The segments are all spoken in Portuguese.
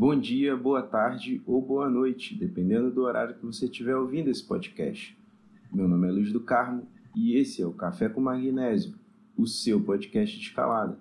Bom dia, boa tarde ou boa noite, dependendo do horário que você estiver ouvindo esse podcast. Meu nome é Luiz do Carmo e esse é o Café com Magnésio, o seu podcast de escalada.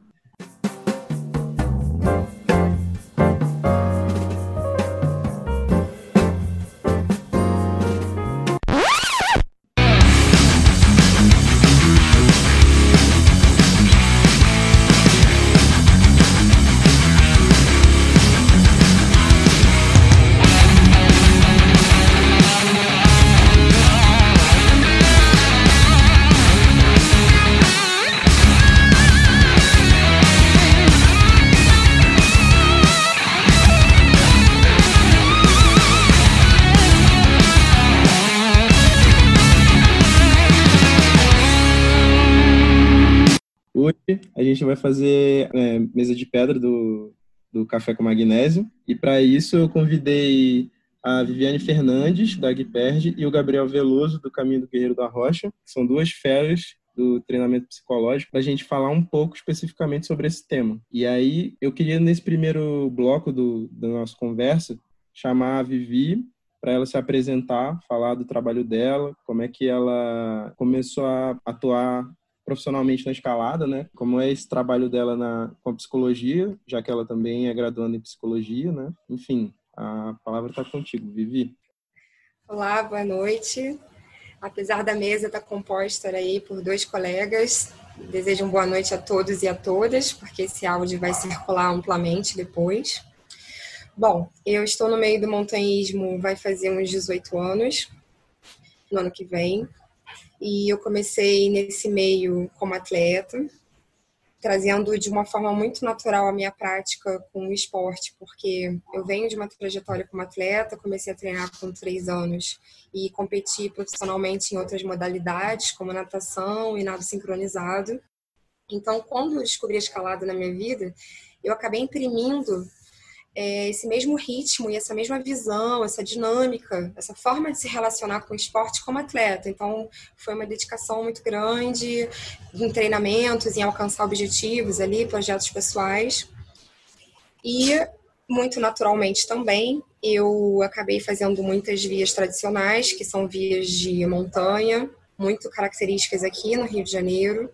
Gente vai fazer é, mesa de pedra do, do Café com Magnésio. E para isso eu convidei a Viviane Fernandes, da Aguiperd, e o Gabriel Veloso, do Caminho do Guerreiro da Rocha, que são duas férias do treinamento psicológico, para a gente falar um pouco especificamente sobre esse tema. E aí eu queria, nesse primeiro bloco do, da nossa conversa, chamar a Vivi para ela se apresentar, falar do trabalho dela, como é que ela começou a atuar profissionalmente na escalada, né? Como é esse trabalho dela na, com a psicologia, já que ela também é graduanda em psicologia, né? Enfim, a palavra está contigo, Vivi. Olá, boa noite. Apesar da mesa estar tá composta aí por dois colegas, desejo uma boa noite a todos e a todas, porque esse áudio vai circular amplamente depois. Bom, eu estou no meio do montanhismo vai fazer uns 18 anos, no ano que vem. E eu comecei nesse meio como atleta, trazendo de uma forma muito natural a minha prática com o esporte, porque eu venho de uma trajetória como atleta, comecei a treinar com três anos e competi profissionalmente em outras modalidades, como natação e nado sincronizado. Então, quando eu descobri a escalada na minha vida, eu acabei imprimindo é, esse mesmo ritmo e essa mesma visão, essa dinâmica, essa forma de se relacionar com o esporte como atleta. Então, foi uma dedicação muito grande em treinamentos, em alcançar objetivos ali, projetos pessoais. E, muito naturalmente também, eu acabei fazendo muitas vias tradicionais, que são vias de montanha, muito características aqui no Rio de Janeiro.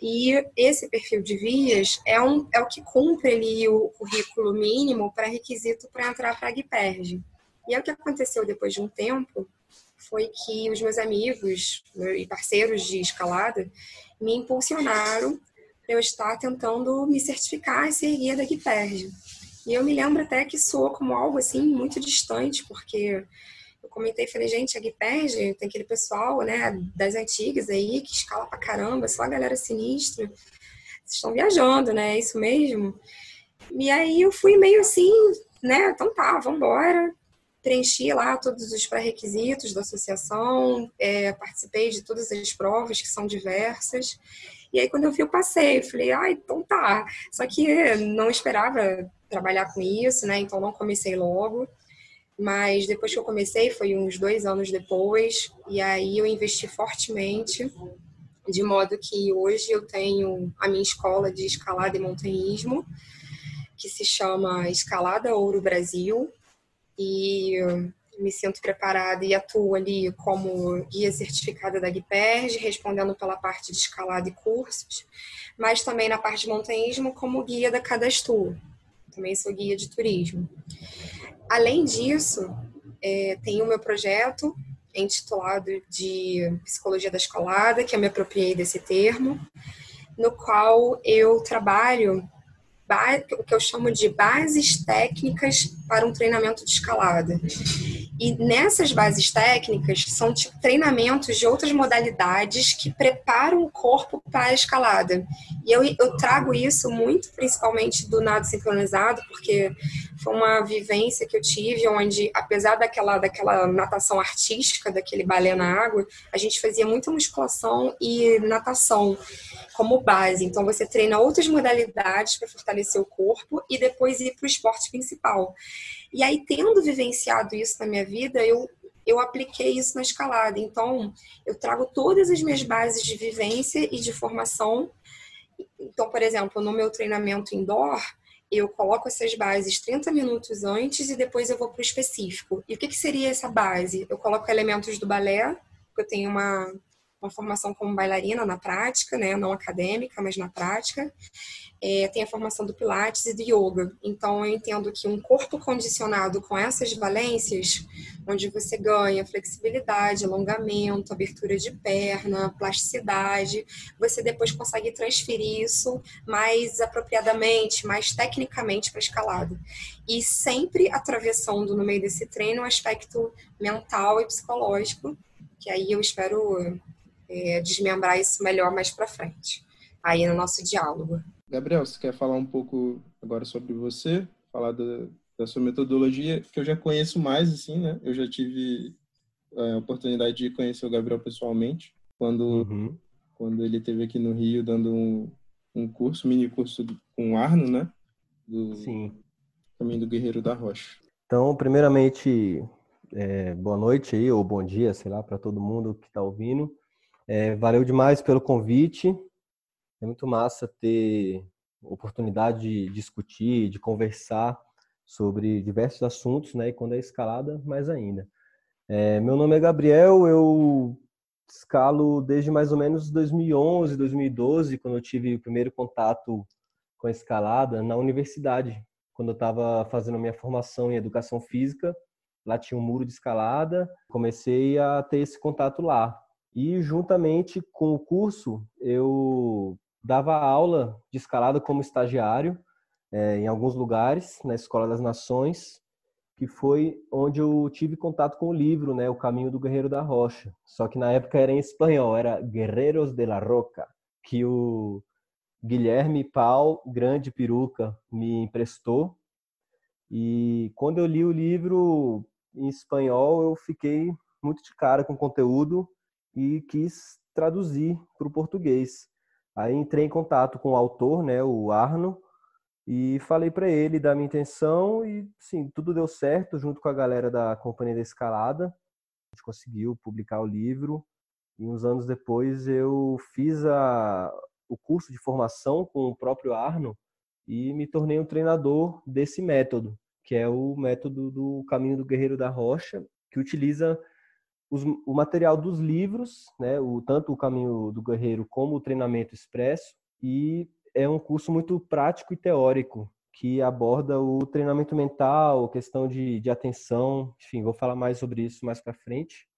E esse perfil de vias é, um, é o que cumpre ali o currículo mínimo para requisito para entrar para a GPERG. E é o que aconteceu depois de um tempo foi que os meus amigos e parceiros de escalada me impulsionaram para eu estar tentando me certificar e ser guia da GPERG. E eu me lembro até que soou como algo assim muito distante, porque comentei, falei, gente, a Guiperd tem aquele pessoal, né, das antigas aí, que escala pra caramba, só a galera sinistra. Vocês estão viajando, né? É isso mesmo? E aí eu fui meio assim, né? Então tá, vambora. Preenchi lá todos os pré-requisitos da associação, é, participei de todas as provas, que são diversas. E aí, quando eu vi, eu passei. Falei, ah, então tá. Só que não esperava trabalhar com isso, né? Então não comecei logo. Mas depois que eu comecei, foi uns dois anos depois, e aí eu investi fortemente, de modo que hoje eu tenho a minha escola de escalada e montanhismo, que se chama Escalada Ouro Brasil, e me sinto preparada e atuo ali como guia certificada da Guiperge, respondendo pela parte de escalada e cursos, mas também na parte de montanhismo como guia da Cadastro. Também sou guia de turismo. Além disso, é, tem o meu projeto intitulado de Psicologia da Escolada, que eu me apropriei desse termo, no qual eu trabalho o que eu chamo de bases técnicas para um treinamento de escalada. E nessas bases técnicas são tipo, treinamentos de outras modalidades que preparam o corpo para a escalada. E eu, eu trago isso muito, principalmente do nado sincronizado, porque foi uma vivência que eu tive onde, apesar daquela, daquela natação artística, daquele balé na água, a gente fazia muita musculação e natação como base. Então, você treina outras modalidades para fortalecer o corpo e depois ir para o esporte principal. E aí, tendo vivenciado isso na minha vida, eu, eu apliquei isso na escalada. Então, eu trago todas as minhas bases de vivência e de formação. Então, por exemplo, no meu treinamento indoor, eu coloco essas bases 30 minutos antes e depois eu vou para o específico. E o que, que seria essa base? Eu coloco elementos do balé, porque eu tenho uma, uma formação como bailarina na prática, né? não acadêmica, mas na prática. É, tem a formação do Pilates e do Yoga. Então, eu entendo que um corpo condicionado com essas valências, onde você ganha flexibilidade, alongamento, abertura de perna, plasticidade, você depois consegue transferir isso mais apropriadamente, mais tecnicamente para escalada. E sempre atravessando no meio desse treino um aspecto mental e psicológico, que aí eu espero é, desmembrar isso melhor mais para frente, aí no nosso diálogo. Gabriel, você quer falar um pouco agora sobre você? Falar da, da sua metodologia, que eu já conheço mais, assim, né? Eu já tive é, a oportunidade de conhecer o Gabriel pessoalmente, quando, uhum. quando ele esteve aqui no Rio dando um, um curso, mini curso com o Arno, né? Do Sim. Caminho do Guerreiro da Rocha. Então, primeiramente, é, boa noite aí, ou bom dia, sei lá, para todo mundo que está ouvindo. É, valeu demais pelo convite. É muito massa ter oportunidade de discutir, de conversar sobre diversos assuntos, né? E quando é escalada, mais ainda. É, meu nome é Gabriel, eu escalo desde mais ou menos 2011, 2012, quando eu tive o primeiro contato com a escalada na universidade, quando eu estava fazendo a minha formação em educação física. Lá tinha um muro de escalada, comecei a ter esse contato lá. E juntamente com o curso, eu dava aula de escalada como estagiário é, em alguns lugares, na Escola das Nações, que foi onde eu tive contato com o livro, né, O Caminho do Guerreiro da Rocha. Só que na época era em espanhol, era Guerreiros de la Roca, que o Guilherme Pau, grande peruca, me emprestou. E quando eu li o livro em espanhol, eu fiquei muito de cara com o conteúdo e quis traduzir para o português. Aí entrei em contato com o autor, né, o Arno, e falei para ele da minha intenção e sim, tudo deu certo junto com a galera da Companhia da Escalada. A gente conseguiu publicar o livro e uns anos depois eu fiz a, o curso de formação com o próprio Arno e me tornei um treinador desse método, que é o método do Caminho do Guerreiro da Rocha, que utiliza os, o material dos livros, né, o, tanto o Caminho do Guerreiro como o Treinamento Expresso, e é um curso muito prático e teórico, que aborda o treinamento mental, questão de, de atenção, enfim, vou falar mais sobre isso mais para frente,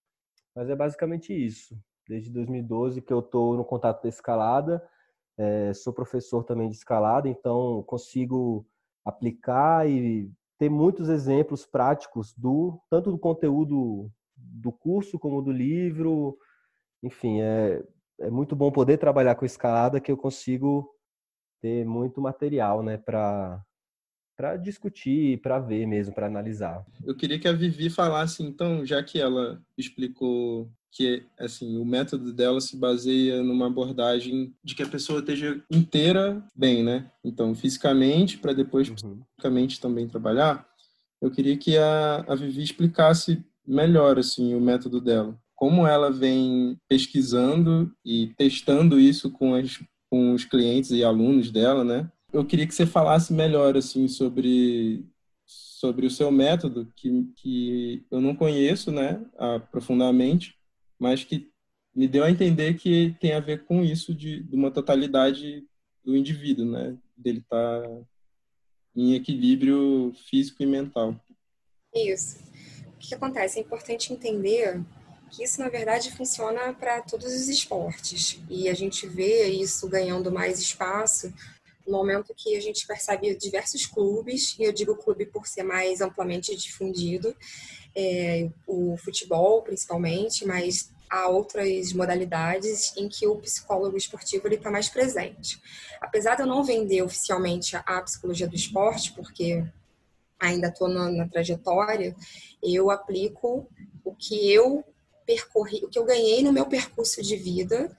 mas é basicamente isso. Desde 2012 que eu estou no contato da escalada, é, sou professor também de escalada, então consigo aplicar e ter muitos exemplos práticos do tanto do conteúdo do curso como do livro. Enfim, é, é muito bom poder trabalhar com escalada que eu consigo ter muito material, né, para para discutir, para ver mesmo, para analisar. Eu queria que a Vivi falasse então, já que ela explicou que assim o método dela se baseia numa abordagem de que a pessoa esteja inteira bem, né? Então fisicamente para depois uhum. psicologicamente também trabalhar. Eu queria que a, a Vivi explicasse melhor assim o método dela. Como ela vem pesquisando e testando isso com, as, com os clientes e alunos dela, né? Eu queria que você falasse melhor assim sobre sobre o seu método que, que eu não conheço, né, profundamente, mas que me deu a entender que tem a ver com isso de, de uma totalidade do indivíduo, né, dele estar tá em equilíbrio físico e mental. Isso que, que acontece? É importante entender que isso, na verdade, funciona para todos os esportes. E a gente vê isso ganhando mais espaço no momento que a gente percebe diversos clubes, e eu digo clube por ser mais amplamente difundido, é, o futebol principalmente, mas há outras modalidades em que o psicólogo esportivo está mais presente. Apesar de eu não vender oficialmente a psicologia do esporte, porque ainda estou na, na, trajetória, eu aplico o que eu percorri, o que eu ganhei no meu percurso de vida,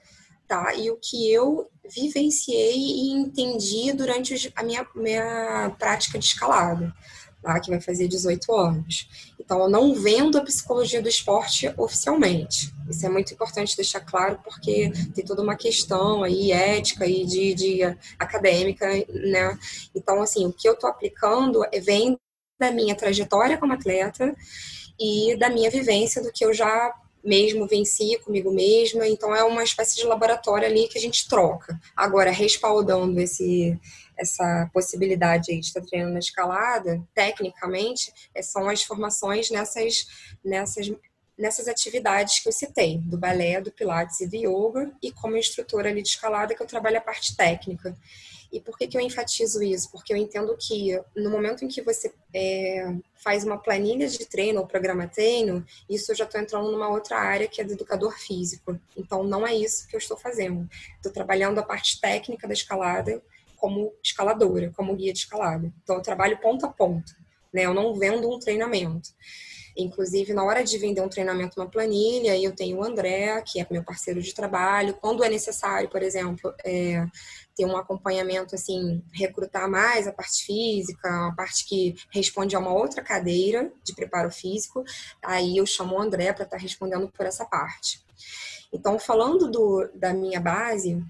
tá? E o que eu vivenciei e entendi durante a minha, minha prática de escalada. tá? que vai fazer 18 anos. Então, eu não vendo a psicologia do esporte oficialmente. Isso é muito importante deixar claro, porque tem toda uma questão aí ética e de, de acadêmica, né? Então, assim, o que eu estou aplicando é, vem da minha trajetória como atleta e da minha vivência do que eu já mesmo venci comigo mesma. Então, é uma espécie de laboratório ali que a gente troca. Agora, respaldando esse essa possibilidade de estar treinando na escalada, tecnicamente, é, são as formações nessas, nessas, nessas atividades que eu citei, do balé, do pilates e do yoga, e como instrutora ali de escalada, que eu trabalho a parte técnica. E por que, que eu enfatizo isso? Porque eu entendo que no momento em que você é, faz uma planilha de treino ou programa treino, isso eu já estou entrando numa outra área que é do educador físico. Então não é isso que eu estou fazendo. Estou trabalhando a parte técnica da escalada como escaladora, como guia de escalada. Então, eu trabalho ponto a ponto, né? Eu não vendo um treinamento. Inclusive, na hora de vender um treinamento uma planilha, eu tenho o André, que é meu parceiro de trabalho. Quando é necessário, por exemplo, é, ter um acompanhamento, assim, recrutar mais a parte física, a parte que responde a uma outra cadeira de preparo físico, aí eu chamo o André para estar tá respondendo por essa parte. Então, falando do, da minha base,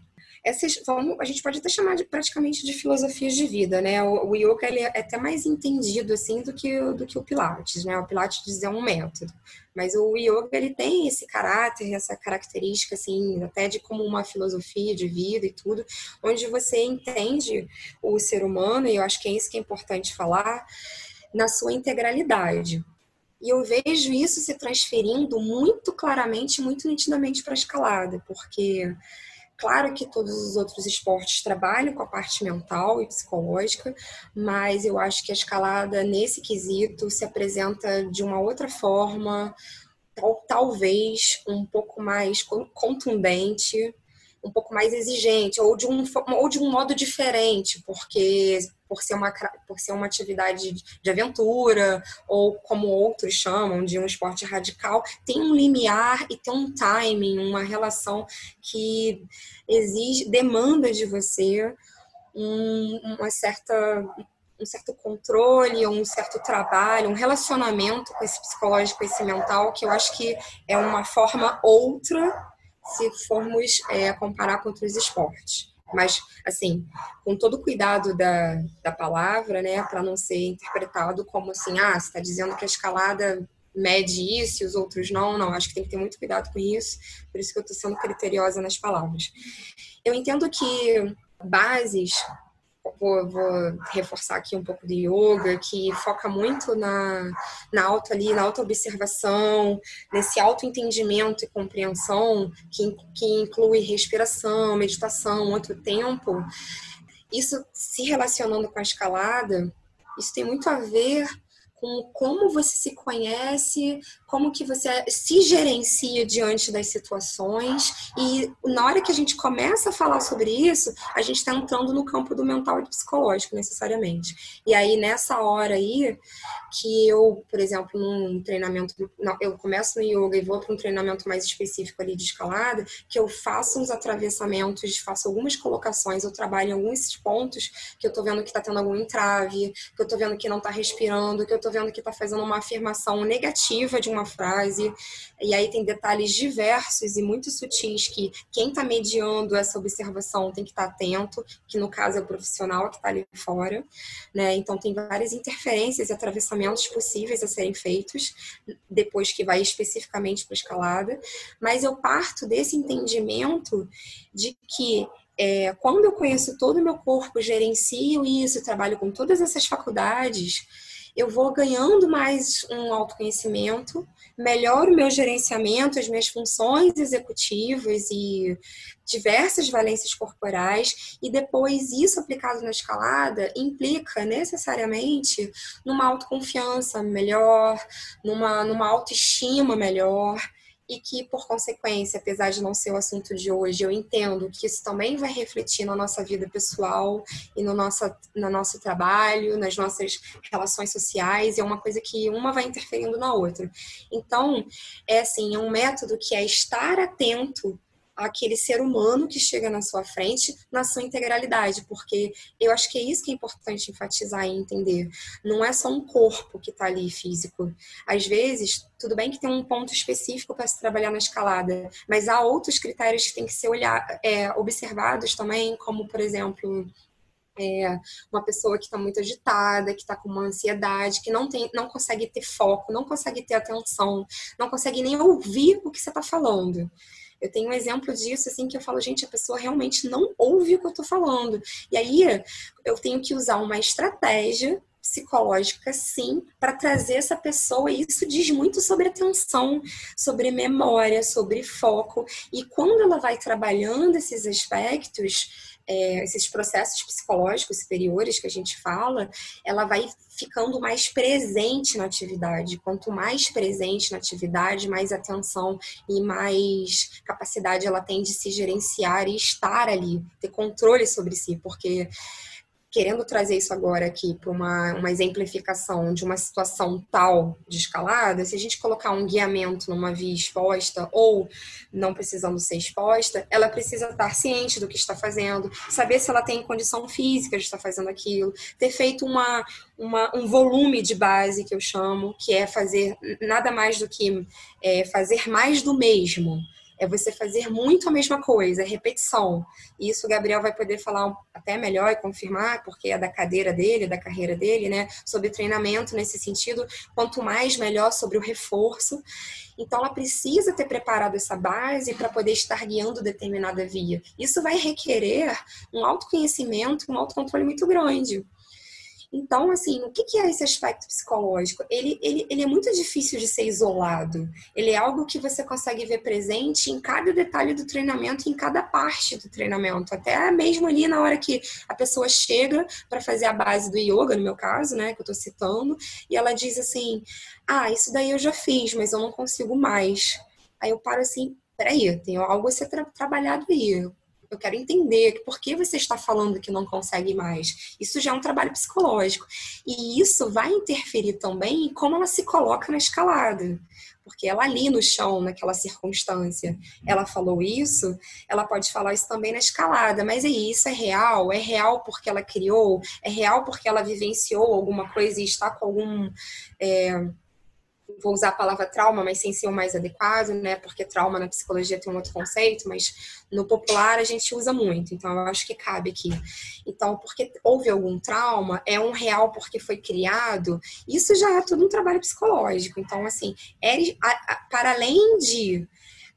essas vamos, a gente pode até chamar de, praticamente de filosofias de vida, né? O, o yoga ele é até mais entendido assim do que do que o pilates, né? O pilates é um método, mas o yoga ele tem esse caráter, essa característica assim, até de como uma filosofia de vida e tudo, onde você entende o ser humano e eu acho que é isso que é importante falar na sua integralidade. E eu vejo isso se transferindo muito claramente, muito nitidamente para a escalada, porque Claro que todos os outros esportes trabalham com a parte mental e psicológica, mas eu acho que a escalada nesse quesito se apresenta de uma outra forma, tal, talvez um pouco mais contundente, um pouco mais exigente, ou de um, ou de um modo diferente, porque por ser uma, por ser uma atividade de aventura, ou como outros chamam, de um esporte radical, tem um limiar e tem um timing, uma relação que exige, demanda de você um, uma certa um certo controle, um certo trabalho, um relacionamento com esse psicológico, esse mental, que eu acho que é uma forma outra se formos é, comparar com outros esportes. Mas, assim, com todo o cuidado da, da palavra, né, para não ser interpretado como assim, ah, você está dizendo que a escalada mede isso e os outros não, não, acho que tem que ter muito cuidado com isso, por isso que eu estou sendo criteriosa nas palavras. Eu entendo que bases vou, vou, reforçar aqui um pouco do yoga, que foca muito na, na auto ali, na auto-observação, nesse auto-entendimento e compreensão, que, que inclui respiração, meditação, outro tempo. Isso se relacionando com a escalada, isso tem muito a ver com como você se conhece, como que você se gerencia diante das situações e na hora que a gente começa a falar sobre isso, a gente está entrando no campo do mental e psicológico necessariamente. E aí nessa hora aí que eu, por exemplo, num treinamento, eu começo no yoga e vou para um treinamento mais específico ali de escalada, que eu faço uns atravessamentos, faço algumas colocações, eu trabalho em alguns pontos que eu estou vendo que está tendo algum entrave, que eu estou vendo que não está respirando, que eu estou vendo que está fazendo uma afirmação negativa de uma frase, e aí tem detalhes diversos e muito sutis que quem está mediando essa observação tem que estar tá atento, que no caso é o profissional que está ali fora, né? Então tem várias interferências e atravessamentos possíveis a serem feitos depois que vai especificamente para escalada, mas eu parto desse entendimento de que é, quando eu conheço todo o meu corpo, gerencio isso, trabalho com todas essas faculdades, eu vou ganhando mais um autoconhecimento, melhoro o meu gerenciamento, as minhas funções executivas e diversas valências corporais, e depois isso aplicado na escalada implica necessariamente numa autoconfiança melhor, numa, numa autoestima melhor e que, por consequência, apesar de não ser o assunto de hoje, eu entendo que isso também vai refletir na nossa vida pessoal e no nosso, no nosso trabalho, nas nossas relações sociais, e é uma coisa que uma vai interferindo na outra. Então, é assim, é um método que é estar atento aquele ser humano que chega na sua frente na sua integralidade, porque eu acho que é isso que é importante enfatizar e entender. Não é só um corpo que está ali físico. Às vezes, tudo bem que tem um ponto específico para se trabalhar na escalada, mas há outros critérios que têm que ser olhar, é, observados também, como, por exemplo, é, uma pessoa que está muito agitada, que está com uma ansiedade, que não tem, não consegue ter foco, não consegue ter atenção, não consegue nem ouvir o que você está falando. Eu tenho um exemplo disso, assim, que eu falo, gente, a pessoa realmente não ouve o que eu estou falando. E aí eu tenho que usar uma estratégia psicológica, sim, para trazer essa pessoa. E isso diz muito sobre atenção, sobre memória, sobre foco. E quando ela vai trabalhando esses aspectos, é, esses processos psicológicos superiores que a gente fala, ela vai ficando mais presente na atividade. Quanto mais presente na atividade, mais atenção e mais capacidade ela tem de se gerenciar e estar ali, ter controle sobre si, porque querendo trazer isso agora aqui para uma, uma exemplificação de uma situação tal de escalada, se a gente colocar um guiamento numa via exposta ou não precisando ser exposta, ela precisa estar ciente do que está fazendo, saber se ela tem condição física de estar fazendo aquilo, ter feito uma, uma um volume de base que eu chamo, que é fazer nada mais do que é, fazer mais do mesmo é você fazer muito a mesma coisa, é repetição. E isso o Gabriel vai poder falar até melhor e confirmar, porque é da cadeira dele, da carreira dele, né? Sobre treinamento nesse sentido, quanto mais melhor sobre o reforço. Então, ela precisa ter preparado essa base para poder estar guiando determinada via. Isso vai requerer um autoconhecimento, um autocontrole muito grande. Então, assim, o que é esse aspecto psicológico? Ele, ele, ele é muito difícil de ser isolado. Ele é algo que você consegue ver presente em cada detalhe do treinamento, em cada parte do treinamento. Até mesmo ali na hora que a pessoa chega para fazer a base do yoga, no meu caso, né, que eu estou citando, e ela diz assim: Ah, isso daí eu já fiz, mas eu não consigo mais. Aí eu paro assim, peraí, tem algo a ser tra trabalhado aí eu quero entender por que você está falando que não consegue mais. Isso já é um trabalho psicológico. E isso vai interferir também em como ela se coloca na escalada. Porque ela ali no chão, naquela circunstância, ela falou isso, ela pode falar isso também na escalada. Mas aí, isso é real? É real porque ela criou? É real porque ela vivenciou alguma coisa e está com algum. É, vou usar a palavra trauma, mas sem ser o mais adequado, né? Porque trauma na psicologia tem um outro conceito, mas no popular a gente usa muito, então eu acho que cabe aqui. Então, porque houve algum trauma, é um real porque foi criado, isso já é tudo um trabalho psicológico. Então, assim, é, para além de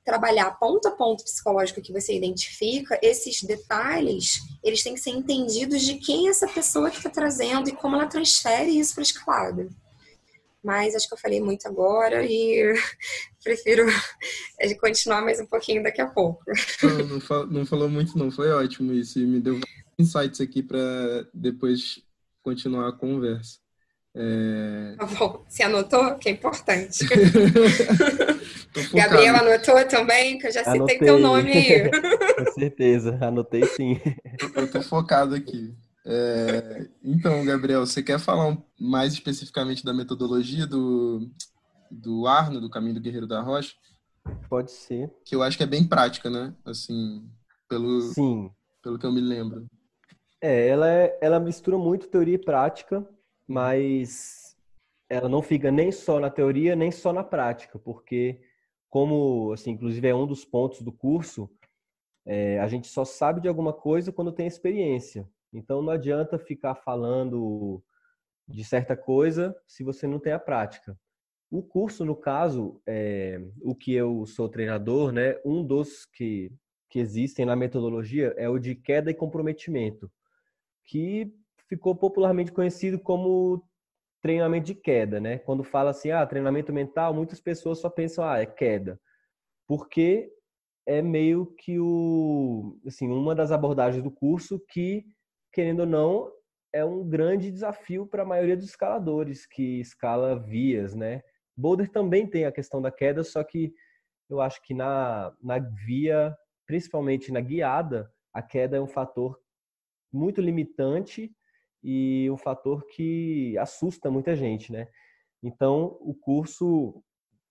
trabalhar ponto a ponto psicológico que você identifica, esses detalhes, eles têm que ser entendidos de quem é essa pessoa que está trazendo e como ela transfere isso para a escalada mas acho que eu falei muito agora e prefiro continuar mais um pouquinho daqui a pouco. Não, não, fal, não falou muito não, foi ótimo isso e me deu insights aqui para depois continuar a conversa. É... Tá bom, você anotou? Que é importante. Gabriel anotou também, que eu já citei anotei. teu nome aí. Com certeza, anotei sim. Eu tô focado aqui. É, então, Gabriel, você quer falar mais especificamente da metodologia do, do Arno, do Caminho do Guerreiro da Rocha? Pode ser. Que eu acho que é bem prática, né? Assim, pelo, Sim. pelo que eu me lembro. É, ela, é, ela mistura muito teoria e prática, mas ela não fica nem só na teoria, nem só na prática, porque como, assim, inclusive é um dos pontos do curso, é, a gente só sabe de alguma coisa quando tem experiência. Então não adianta ficar falando de certa coisa se você não tem a prática. O curso, no caso, é, o que eu sou treinador, né? Um dos que, que existem na metodologia é o de queda e comprometimento, que ficou popularmente conhecido como treinamento de queda, né? Quando fala assim, ah, treinamento mental, muitas pessoas só pensam, ah, é queda, porque é meio que o, assim, uma das abordagens do curso que querendo ou não, é um grande desafio para a maioria dos escaladores que escala vias, né? Boulder também tem a questão da queda, só que eu acho que na, na via, principalmente na guiada, a queda é um fator muito limitante e um fator que assusta muita gente, né? Então, o curso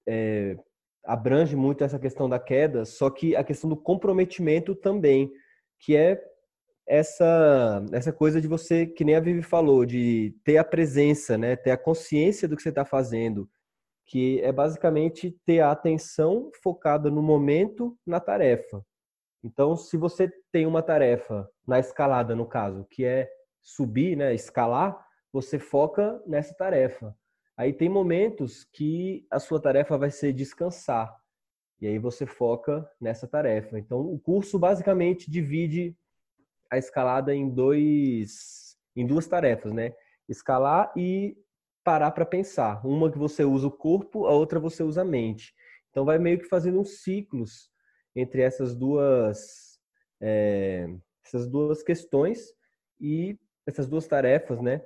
é, abrange muito essa questão da queda, só que a questão do comprometimento também, que é essa essa coisa de você, que nem a Vivi falou, de ter a presença, né, ter a consciência do que você está fazendo, que é basicamente ter a atenção focada no momento, na tarefa. Então, se você tem uma tarefa na escalada, no caso, que é subir, né, escalar, você foca nessa tarefa. Aí tem momentos que a sua tarefa vai ser descansar. E aí você foca nessa tarefa. Então, o curso basicamente divide a escalada em dois em duas tarefas, né? Escalar e parar para pensar. Uma que você usa o corpo, a outra você usa a mente. Então vai meio que fazendo uns ciclos entre essas duas é, essas duas questões e essas duas tarefas, né?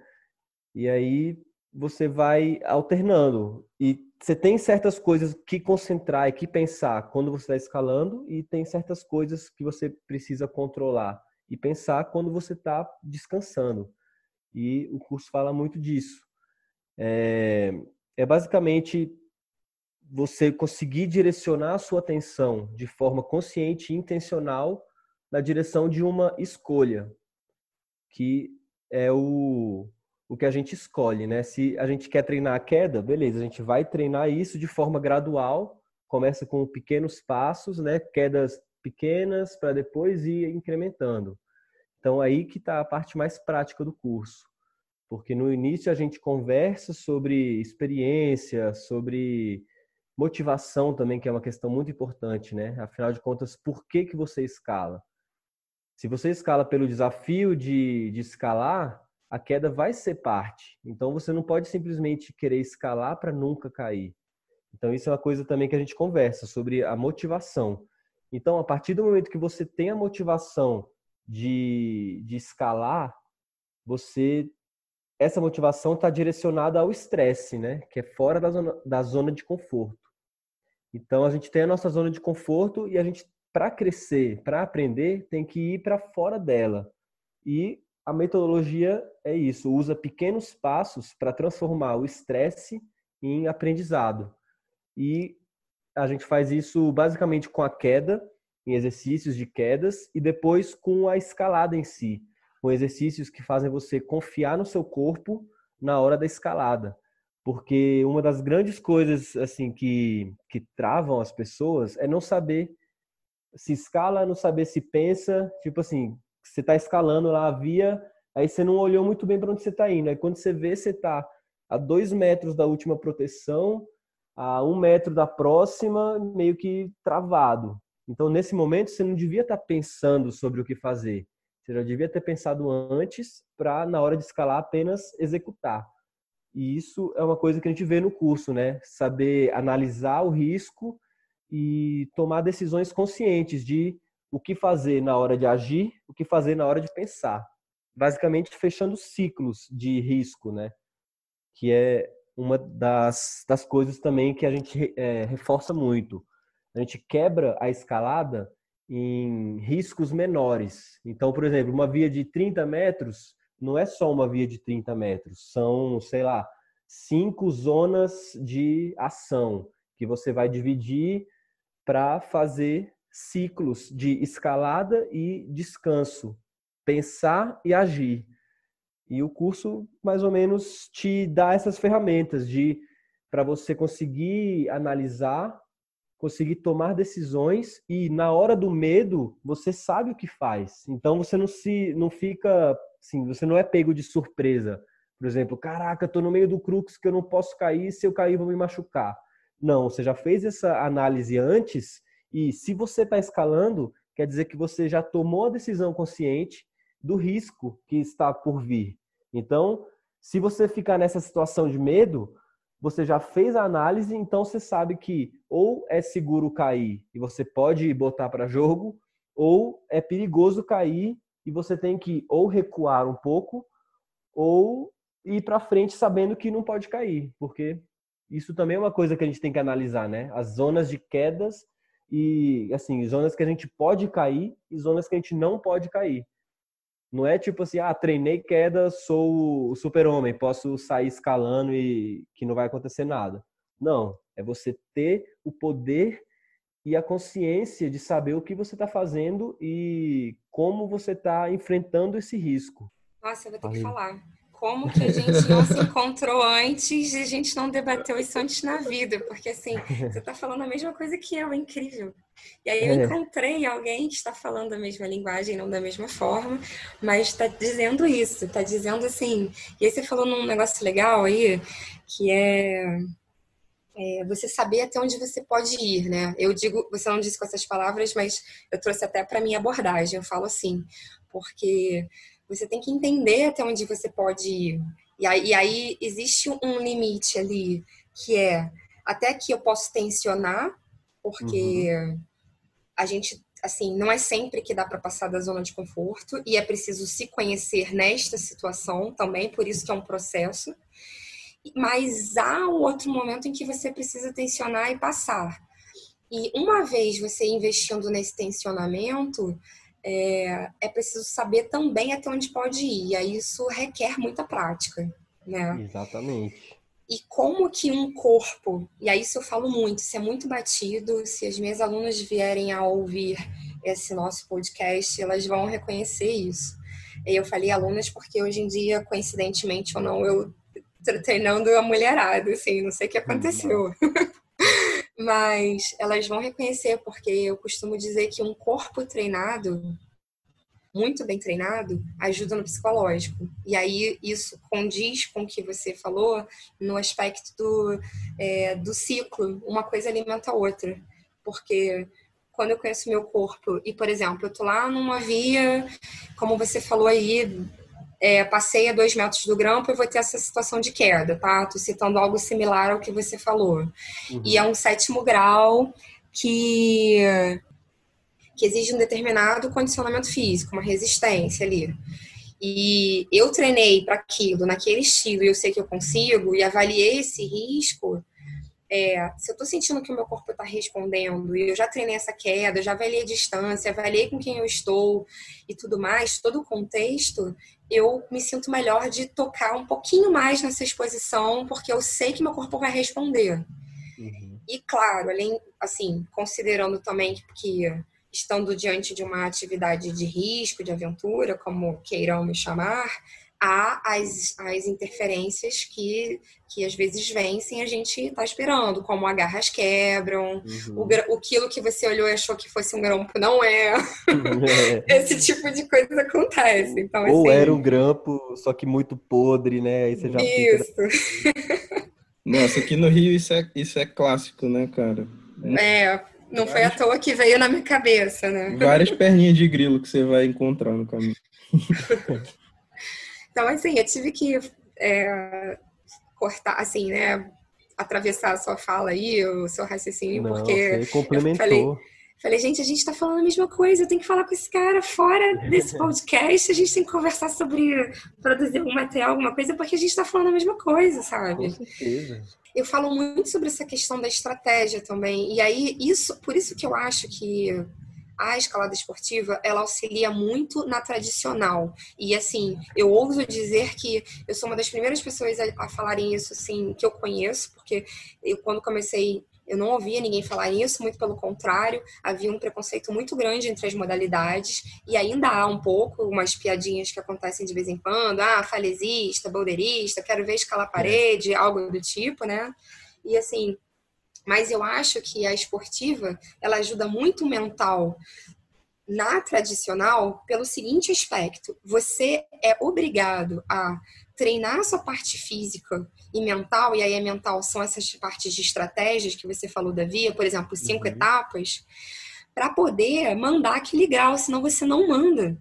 E aí você vai alternando e você tem certas coisas que concentrar e que pensar quando você está escalando e tem certas coisas que você precisa controlar e pensar quando você está descansando. E o curso fala muito disso. É, é basicamente você conseguir direcionar a sua atenção de forma consciente e intencional na direção de uma escolha, que é o, o que a gente escolhe, né? Se a gente quer treinar a queda, beleza, a gente vai treinar isso de forma gradual, começa com pequenos passos, né? Quedas pequenas para depois ir incrementando. Então aí que está a parte mais prática do curso, porque no início a gente conversa sobre experiência, sobre motivação também, que é uma questão muito importante, né? Afinal de contas, por que que você escala? Se você escala pelo desafio de, de escalar, a queda vai ser parte. Então você não pode simplesmente querer escalar para nunca cair. Então isso é uma coisa também que a gente conversa sobre a motivação. Então a partir do momento que você tem a motivação de, de escalar, você essa motivação está direcionada ao estresse, né? Que é fora da zona, da zona de conforto. Então a gente tem a nossa zona de conforto e a gente para crescer, para aprender, tem que ir para fora dela. E a metodologia é isso, usa pequenos passos para transformar o estresse em aprendizado. E a gente faz isso basicamente com a queda, em exercícios de quedas, e depois com a escalada em si, com exercícios que fazem você confiar no seu corpo na hora da escalada. Porque uma das grandes coisas assim que, que travam as pessoas é não saber se escala, não saber se pensa, tipo assim, você está escalando lá a via, aí você não olhou muito bem para onde você está indo. Aí quando você vê, você está a dois metros da última proteção, a um metro da próxima, meio que travado. Então, nesse momento, você não devia estar pensando sobre o que fazer. Você já devia ter pensado antes para, na hora de escalar, apenas executar. E isso é uma coisa que a gente vê no curso, né? Saber analisar o risco e tomar decisões conscientes de o que fazer na hora de agir, o que fazer na hora de pensar. Basicamente, fechando ciclos de risco, né? Que é uma das, das coisas também que a gente é, reforça muito. A gente quebra a escalada em riscos menores. Então, por exemplo, uma via de 30 metros não é só uma via de 30 metros, são, sei lá, cinco zonas de ação que você vai dividir para fazer ciclos de escalada e descanso, pensar e agir. E o curso mais ou menos te dá essas ferramentas de para você conseguir analisar, conseguir tomar decisões e na hora do medo você sabe o que faz. Então você não se não fica assim, você não é pego de surpresa. Por exemplo, caraca, tô no meio do crux que eu não posso cair, se eu cair vou me machucar. Não, você já fez essa análise antes e se você está escalando, quer dizer que você já tomou a decisão consciente do risco que está por vir. Então, se você ficar nessa situação de medo, você já fez a análise, então você sabe que ou é seguro cair e você pode botar para jogo, ou é perigoso cair e você tem que ou recuar um pouco ou ir para frente sabendo que não pode cair, porque isso também é uma coisa que a gente tem que analisar, né? As zonas de quedas e assim, zonas que a gente pode cair e zonas que a gente não pode cair. Não é tipo assim, ah, treinei queda, sou o super-homem, posso sair escalando e que não vai acontecer nada. Não, é você ter o poder e a consciência de saber o que você está fazendo e como você está enfrentando esse risco. Nossa, eu vou ter que falar. Como que a gente não se encontrou antes e a gente não debateu isso antes na vida? Porque, assim, você está falando a mesma coisa que eu, é incrível. E aí eu é. encontrei alguém que está falando a mesma linguagem, não da mesma forma, mas está dizendo isso, está dizendo assim. E aí você falou num negócio legal aí, que é é, você saber até onde você pode ir, né? Eu digo, você não disse com essas palavras, mas eu trouxe até para minha abordagem. Eu falo assim, porque você tem que entender até onde você pode ir. E aí, e aí existe um limite ali que é até que eu posso tensionar, porque uhum. a gente assim, não é sempre que dá para passar da zona de conforto e é preciso se conhecer nesta situação também, por isso que é um processo mas há um outro momento em que você precisa tensionar e passar. E uma vez você investindo nesse tensionamento, é, é preciso saber também até onde pode ir. E aí isso requer muita prática, né? Exatamente. E como que um corpo, e aí isso eu falo muito, isso é muito batido, se as minhas alunas vierem a ouvir esse nosso podcast, elas vão reconhecer isso. E eu falei alunas porque hoje em dia, coincidentemente ou não, eu treinando a mulherada, assim, não sei o que aconteceu. Mas elas vão reconhecer, porque eu costumo dizer que um corpo treinado, muito bem treinado, ajuda no psicológico. E aí isso condiz com o que você falou no aspecto do, é, do ciclo. Uma coisa alimenta a outra. Porque quando eu conheço meu corpo, e por exemplo, eu tô lá numa via, como você falou aí, é, passei a dois metros do grampo, eu vou ter essa situação de queda, tá? Tô citando algo similar ao que você falou. Uhum. E é um sétimo grau que, que exige um determinado condicionamento físico, uma resistência ali. E eu treinei para aquilo, naquele estilo, e eu sei que eu consigo, e avaliei esse risco, é, se eu estou sentindo que o meu corpo está respondendo e eu já treinei essa queda, já avaliei a distância, avaliei com quem eu estou e tudo mais, todo o contexto, eu me sinto melhor de tocar um pouquinho mais nessa exposição, porque eu sei que meu corpo vai responder. Uhum. E claro, além, assim, considerando também que estando diante de uma atividade de risco, de aventura, como queiram me chamar, há as, as interferências que, que às vezes vêm sem a gente estar tá esperando, como agarras quebram, uhum. o, o quilo que você olhou e achou que fosse um grampo não é. é. Esse tipo de coisa acontece. Então, Ou assim... era um grampo, só que muito podre, né? Aí você já Isso. Fica... Nossa, aqui no Rio isso é, isso é clássico, né, cara? É, é não foi à toa que veio na minha cabeça, né? Várias perninhas de grilo que você vai encontrar no caminho. Então, assim, eu tive que é, cortar, assim, né? Atravessar a sua fala aí, o seu raciocínio, Não, porque. Complementou. Falei, falei, gente, a gente tá falando a mesma coisa, eu tenho que falar com esse cara fora desse podcast, a gente tem que conversar sobre produzir algum material, alguma coisa, porque a gente tá falando a mesma coisa, sabe? Com certeza. Eu falo muito sobre essa questão da estratégia também. E aí, isso, por isso que eu acho que a escalada esportiva ela auxilia muito na tradicional. E assim, eu ouso dizer que eu sou uma das primeiras pessoas a, a falarem isso assim que eu conheço, porque eu quando comecei eu não ouvia ninguém falar isso, muito pelo contrário, havia um preconceito muito grande entre as modalidades, e ainda há um pouco, umas piadinhas que acontecem de vez em quando, ah, falesista, boulderista, quero ver escalar é. parede, algo do tipo, né? E assim, mas eu acho que a esportiva, ela ajuda muito o mental na tradicional pelo seguinte aspecto: você é obrigado a treinar a sua parte física e mental, e aí a mental são essas partes de estratégias que você falou da via, por exemplo, cinco uhum. etapas, para poder mandar aquele grau, senão você não manda.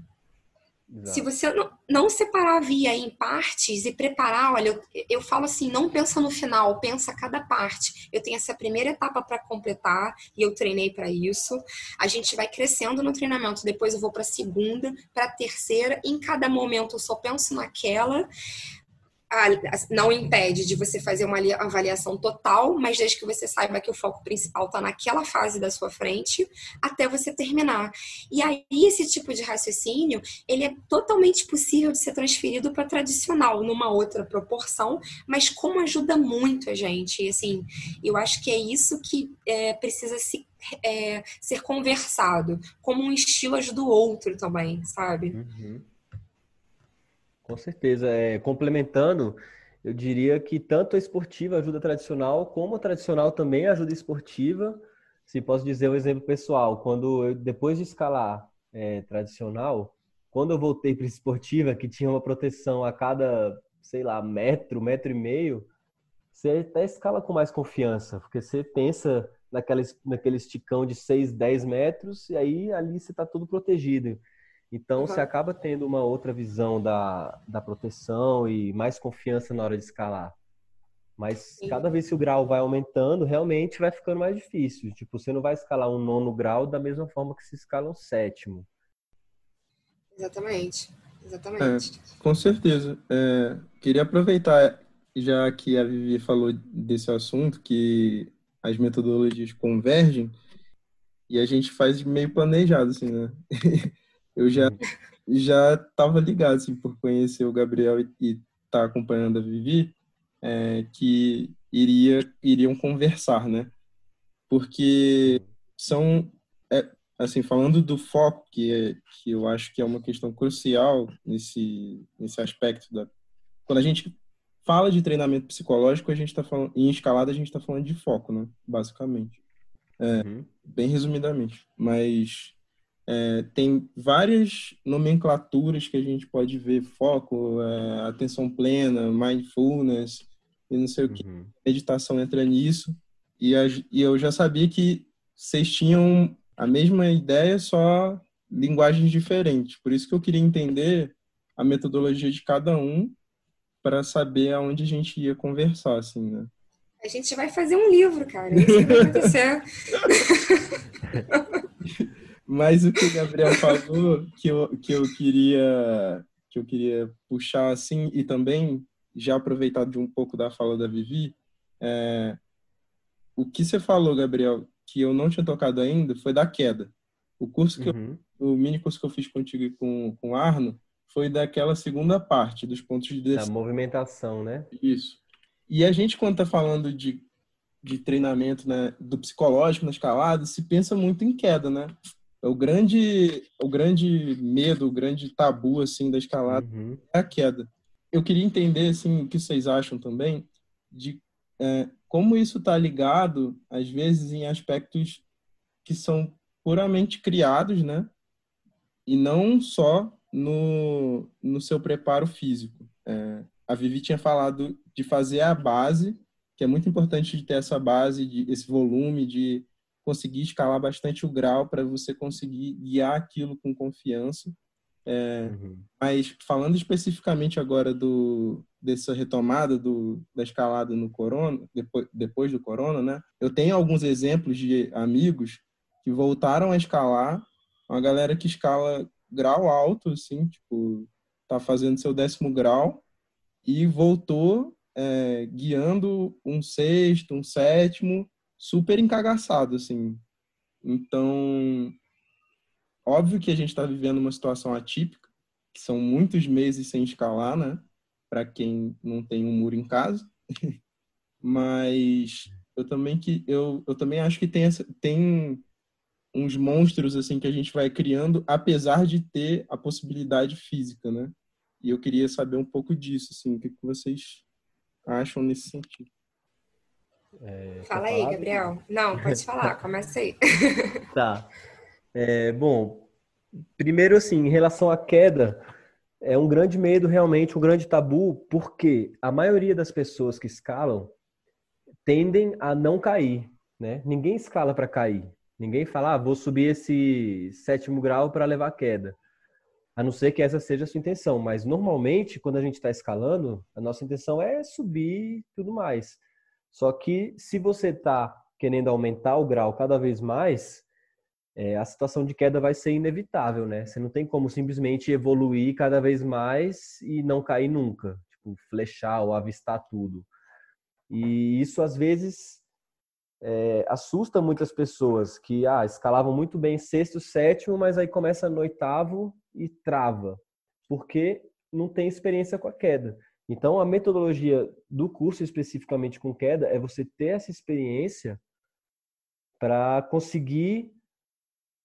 Exato. Se você não, não, separar a via em partes e preparar, olha, eu, eu falo assim, não pensa no final, pensa cada parte. Eu tenho essa primeira etapa para completar e eu treinei para isso. A gente vai crescendo no treinamento, depois eu vou para a segunda, para a terceira. Em cada momento eu só penso naquela não impede de você fazer uma avaliação total, mas desde que você saiba que o foco principal está naquela fase da sua frente, até você terminar. E aí, esse tipo de raciocínio, ele é totalmente possível de ser transferido para tradicional, numa outra proporção, mas como ajuda muito a gente. E, assim, eu acho que é isso que é, precisa se, é, ser conversado, como um estilo ajuda o outro também, sabe? Uhum. Com certeza. É, complementando, eu diria que tanto a esportiva ajuda tradicional, como a tradicional também ajuda a esportiva. Se posso dizer um exemplo pessoal, quando eu, depois de escalar é, tradicional, quando eu voltei para esportiva, que tinha uma proteção a cada, sei lá, metro, metro e meio, você até escala com mais confiança, porque você pensa naquela, naquele esticão de 6, 10 metros, e aí ali você está tudo protegido. Então, uhum. você acaba tendo uma outra visão da, da proteção e mais confiança na hora de escalar. Mas Sim. cada vez que o grau vai aumentando, realmente vai ficando mais difícil. Tipo, você não vai escalar um nono grau da mesma forma que se escala um sétimo. Exatamente. Exatamente. É, com certeza. É, queria aproveitar, já que a Vivi falou desse assunto, que as metodologias convergem, e a gente faz meio planejado, assim, né? eu já já estava ligado assim por conhecer o Gabriel e estar tá acompanhando a Vivi é, que iria iriam conversar né? Porque são é, assim falando do foco que é, que eu acho que é uma questão crucial nesse nesse aspecto da quando a gente fala de treinamento psicológico a gente está falando em escalada a gente está falando de foco né? Basicamente. É, uhum. bem resumidamente. Mas é, tem várias nomenclaturas que a gente pode ver, foco, é, atenção plena, mindfulness, e não sei o que. Uhum. Meditação entra nisso. E, a, e eu já sabia que vocês tinham a mesma ideia, só linguagens diferentes. Por isso que eu queria entender a metodologia de cada um para saber aonde a gente ia conversar, assim, né? A gente vai fazer um livro, cara. É isso que vai acontecer. Mas o que o Gabriel falou que eu, que eu queria que eu queria puxar assim e também já aproveitar de um pouco da fala da Vivi, é, o que você falou, Gabriel, que eu não tinha tocado ainda, foi da queda. O curso que uhum. eu, o mini curso que eu fiz contigo e com, com o Arno foi daquela segunda parte dos pontos de descida. Da movimentação, né? Isso. E a gente quando tá falando de, de treinamento, né, do psicológico na escalada, se pensa muito em queda, né? O grande o grande medo, o grande tabu assim da escalada uhum. é a queda. Eu queria entender assim o que vocês acham também de é, como isso está ligado às vezes em aspectos que são puramente criados, né? E não só no, no seu preparo físico. É, a Vivi tinha falado de fazer a base, que é muito importante de ter essa base, de esse volume de conseguir escalar bastante o grau para você conseguir guiar aquilo com confiança. É, uhum. Mas falando especificamente agora do dessa retomada do, da escalada no corona, depois, depois do corona, né? Eu tenho alguns exemplos de amigos que voltaram a escalar, uma galera que escala grau alto, assim, tipo, tá fazendo seu décimo grau e voltou é, guiando um sexto, um sétimo super encagaçado, assim. Então, óbvio que a gente está vivendo uma situação atípica, que são muitos meses sem escalar, né? Para quem não tem um muro em casa. Mas eu também que eu, eu também acho que tem essa, tem uns monstros assim que a gente vai criando, apesar de ter a possibilidade física, né? E eu queria saber um pouco disso, assim, o que vocês acham nesse sentido. É, Fala aí, Gabriel. Não, pode falar, começa aí. tá. É, bom, primeiro assim, em relação à queda, é um grande medo realmente, um grande tabu, porque a maioria das pessoas que escalam tendem a não cair, né? Ninguém escala para cair. Ninguém fala, ah, vou subir esse sétimo grau para levar queda. A não ser que essa seja a sua intenção. Mas normalmente, quando a gente está escalando, a nossa intenção é subir e tudo mais. Só que se você está querendo aumentar o grau cada vez mais, é, a situação de queda vai ser inevitável, né? Você não tem como simplesmente evoluir cada vez mais e não cair nunca. Tipo, flechar ou avistar tudo. E isso às vezes é, assusta muitas pessoas que ah, escalavam muito bem sexto, sétimo, mas aí começa no oitavo e trava, porque não tem experiência com a queda. Então, a metodologia do curso especificamente com queda é você ter essa experiência para conseguir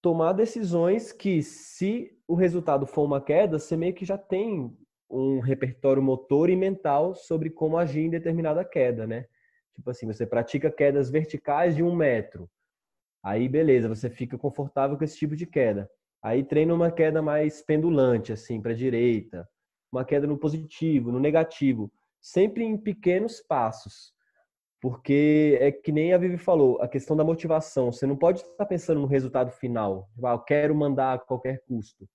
tomar decisões que, se o resultado for uma queda, você meio que já tem um repertório motor e mental sobre como agir em determinada queda, né? Tipo assim, você pratica quedas verticais de um metro. Aí, beleza, você fica confortável com esse tipo de queda. Aí treina uma queda mais pendulante, assim, para a direita. Uma queda no positivo, no negativo. Sempre em pequenos passos. Porque é que nem a Vivi falou, a questão da motivação. Você não pode estar pensando no resultado final. Tipo, ah, eu quero mandar a qualquer custo.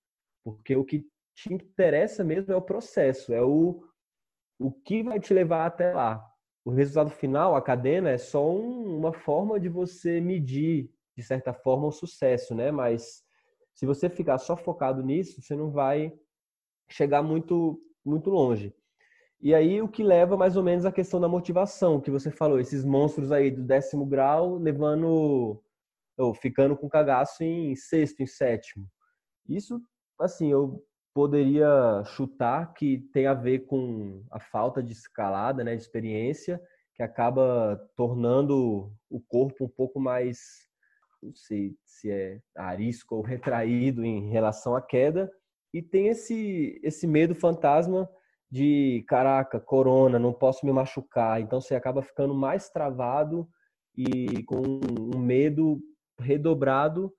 Porque o que te interessa mesmo é o processo, é o, o que vai te levar até lá o resultado final, a cadena, é só um, uma forma de você medir, de certa forma, o sucesso, né? Mas se você ficar só focado nisso, você não vai chegar muito, muito longe. E aí o que leva mais ou menos a questão da motivação, que você falou, esses monstros aí do décimo grau levando, ou ficando com cagaço em sexto, em sétimo. Isso, assim, eu poderia chutar que tem a ver com a falta de escalada, né, de experiência, que acaba tornando o corpo um pouco mais, não sei se é arisco ou retraído em relação à queda, e tem esse esse medo fantasma de caraca, corona, não posso me machucar, então você acaba ficando mais travado e com um medo redobrado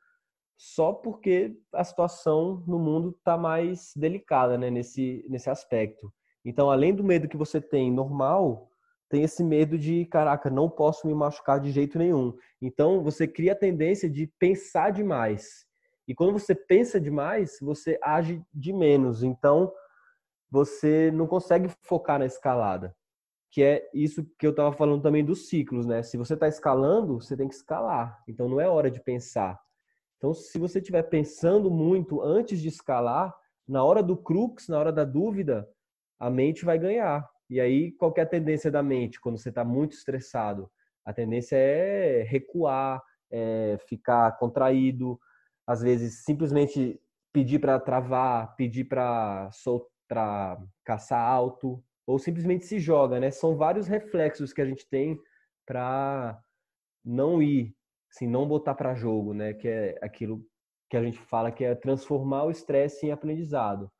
só porque a situação no mundo está mais delicada né, nesse, nesse aspecto. Então, além do medo que você tem normal, tem esse medo de, caraca, não posso me machucar de jeito nenhum. Então, você cria a tendência de pensar demais. E quando você pensa demais, você age de menos. Então, você não consegue focar na escalada. Que é isso que eu estava falando também dos ciclos, né? Se você está escalando, você tem que escalar. Então, não é hora de pensar então, se você estiver pensando muito antes de escalar, na hora do crux, na hora da dúvida, a mente vai ganhar. E aí, qual é a tendência da mente quando você está muito estressado? A tendência é recuar, é ficar contraído, às vezes simplesmente pedir para travar, pedir para soltar, caçar alto, ou simplesmente se joga, né? São vários reflexos que a gente tem para não ir assim, não botar para jogo, né? Que é aquilo que a gente fala que é transformar o estresse em aprendizado.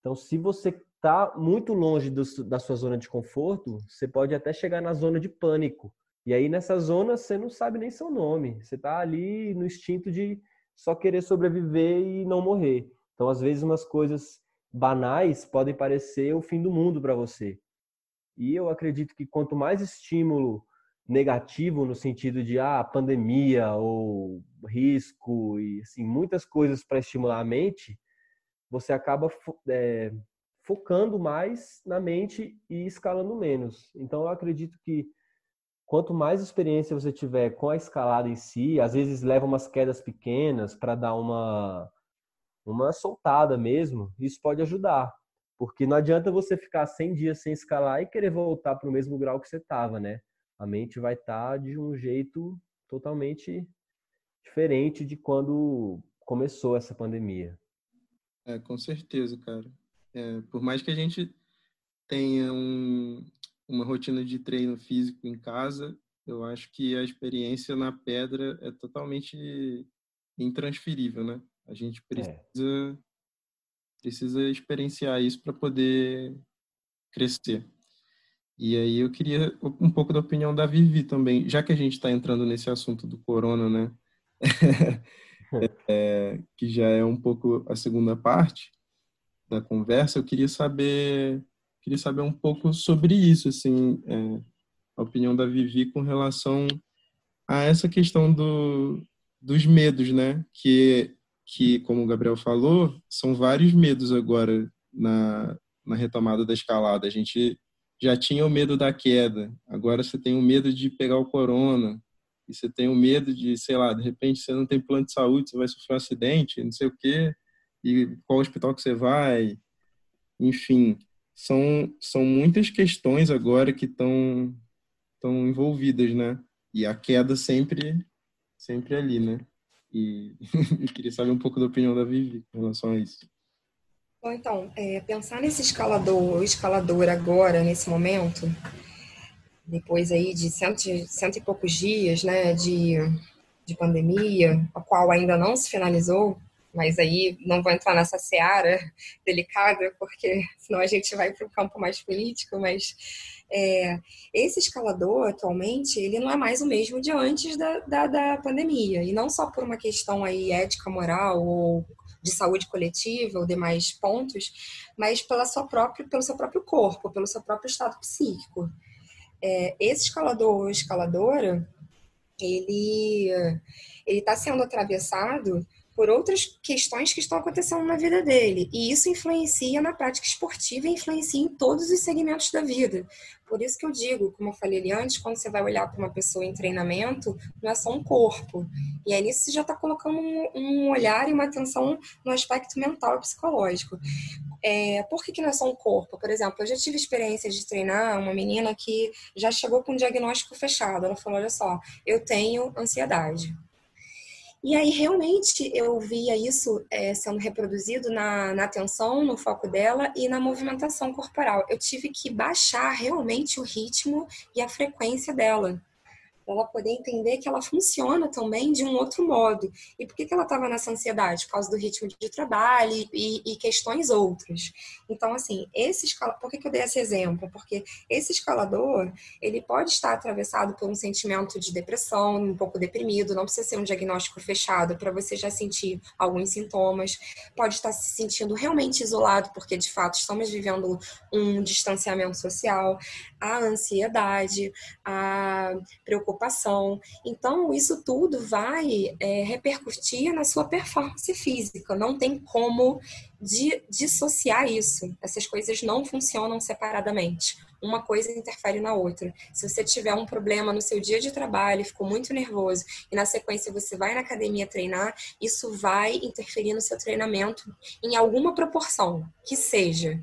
Então, se você está muito longe do, da sua zona de conforto, você pode até chegar na zona de pânico. E aí, nessa zona, você não sabe nem seu nome. Você está ali no instinto de só querer sobreviver e não morrer. Então, às vezes, umas coisas banais podem parecer o fim do mundo para você. E eu acredito que quanto mais estímulo negativo no sentido de ah, pandemia ou risco e assim, muitas coisas para estimular a mente, você acaba é, focando mais na mente e escalando menos. Então eu acredito que quanto mais experiência você tiver com a escalada em si, às vezes leva umas quedas pequenas para dar uma uma soltada mesmo, isso pode ajudar. Porque não adianta você ficar 100 dias sem escalar e querer voltar para o mesmo grau que você estava, né? a mente vai estar tá de um jeito totalmente diferente de quando começou essa pandemia. É, com certeza, cara. É, por mais que a gente tenha um, uma rotina de treino físico em casa, eu acho que a experiência na pedra é totalmente intransferível, né? A gente é. precisa é. precisa experienciar isso para poder crescer. E aí eu queria um pouco da opinião da Vivi também, já que a gente está entrando nesse assunto do corona, né? é, que já é um pouco a segunda parte da conversa, eu queria saber queria saber um pouco sobre isso, assim, é, a opinião da Vivi com relação a essa questão do, dos medos, né? Que, que, como o Gabriel falou, são vários medos agora na, na retomada da escalada. A gente já tinha o medo da queda, agora você tem o medo de pegar o corona, e você tem o medo de, sei lá, de repente você não tem plano de saúde, você vai sofrer um acidente, não sei o quê, e qual hospital que você vai, enfim. São, são muitas questões agora que estão estão envolvidas, né? E a queda sempre sempre ali, né? E eu queria saber um pouco da opinião da Vivi em relação a isso. Bom, então, é, pensar nesse escalador, escalador agora, nesse momento, depois aí de cento, cento e poucos dias, né, de, de pandemia, a qual ainda não se finalizou, mas aí não vou entrar nessa seara delicada, porque senão a gente vai para o campo mais político, mas é, esse escalador, atualmente, ele não é mais o mesmo de antes da, da, da pandemia, e não só por uma questão aí ética, moral ou de saúde coletiva ou demais pontos, mas pela sua própria, pelo seu próprio corpo, pelo seu próprio estado psíquico. É, esse escalador ou escaladora, ele ele está sendo atravessado por outras questões que estão acontecendo na vida dele. E isso influencia na prática esportiva e influencia em todos os segmentos da vida. Por isso que eu digo, como eu falei ali antes, quando você vai olhar para uma pessoa em treinamento, não é só um corpo. E aí nisso você já está colocando um, um, olhar e uma atenção no aspecto mental e psicológico. É, por que, que não é só um corpo? Por exemplo, eu já tive experiência de treinar uma menina que já chegou com um diagnóstico fechado. Ela falou: olha só, eu tenho ansiedade. E aí, realmente, eu via isso é, sendo reproduzido na, na atenção, no foco dela e na movimentação corporal. Eu tive que baixar realmente o ritmo e a frequência dela ela poder entender que ela funciona também de um outro modo. E por que, que ela estava nessa ansiedade? Por causa do ritmo de trabalho e, e questões outras. Então, assim, esse escalador, por que, que eu dei esse exemplo? Porque esse escalador, ele pode estar atravessado por um sentimento de depressão, um pouco deprimido, não precisa ser um diagnóstico fechado para você já sentir alguns sintomas. Pode estar se sentindo realmente isolado, porque de fato estamos vivendo um distanciamento social, a ansiedade, a preocupação preocupação. Então, isso tudo vai é, repercutir na sua performance física. Não tem como de, dissociar isso. Essas coisas não funcionam separadamente. Uma coisa interfere na outra. Se você tiver um problema no seu dia de trabalho, ficou muito nervoso e na sequência você vai na academia treinar, isso vai interferir no seu treinamento em alguma proporção, que seja.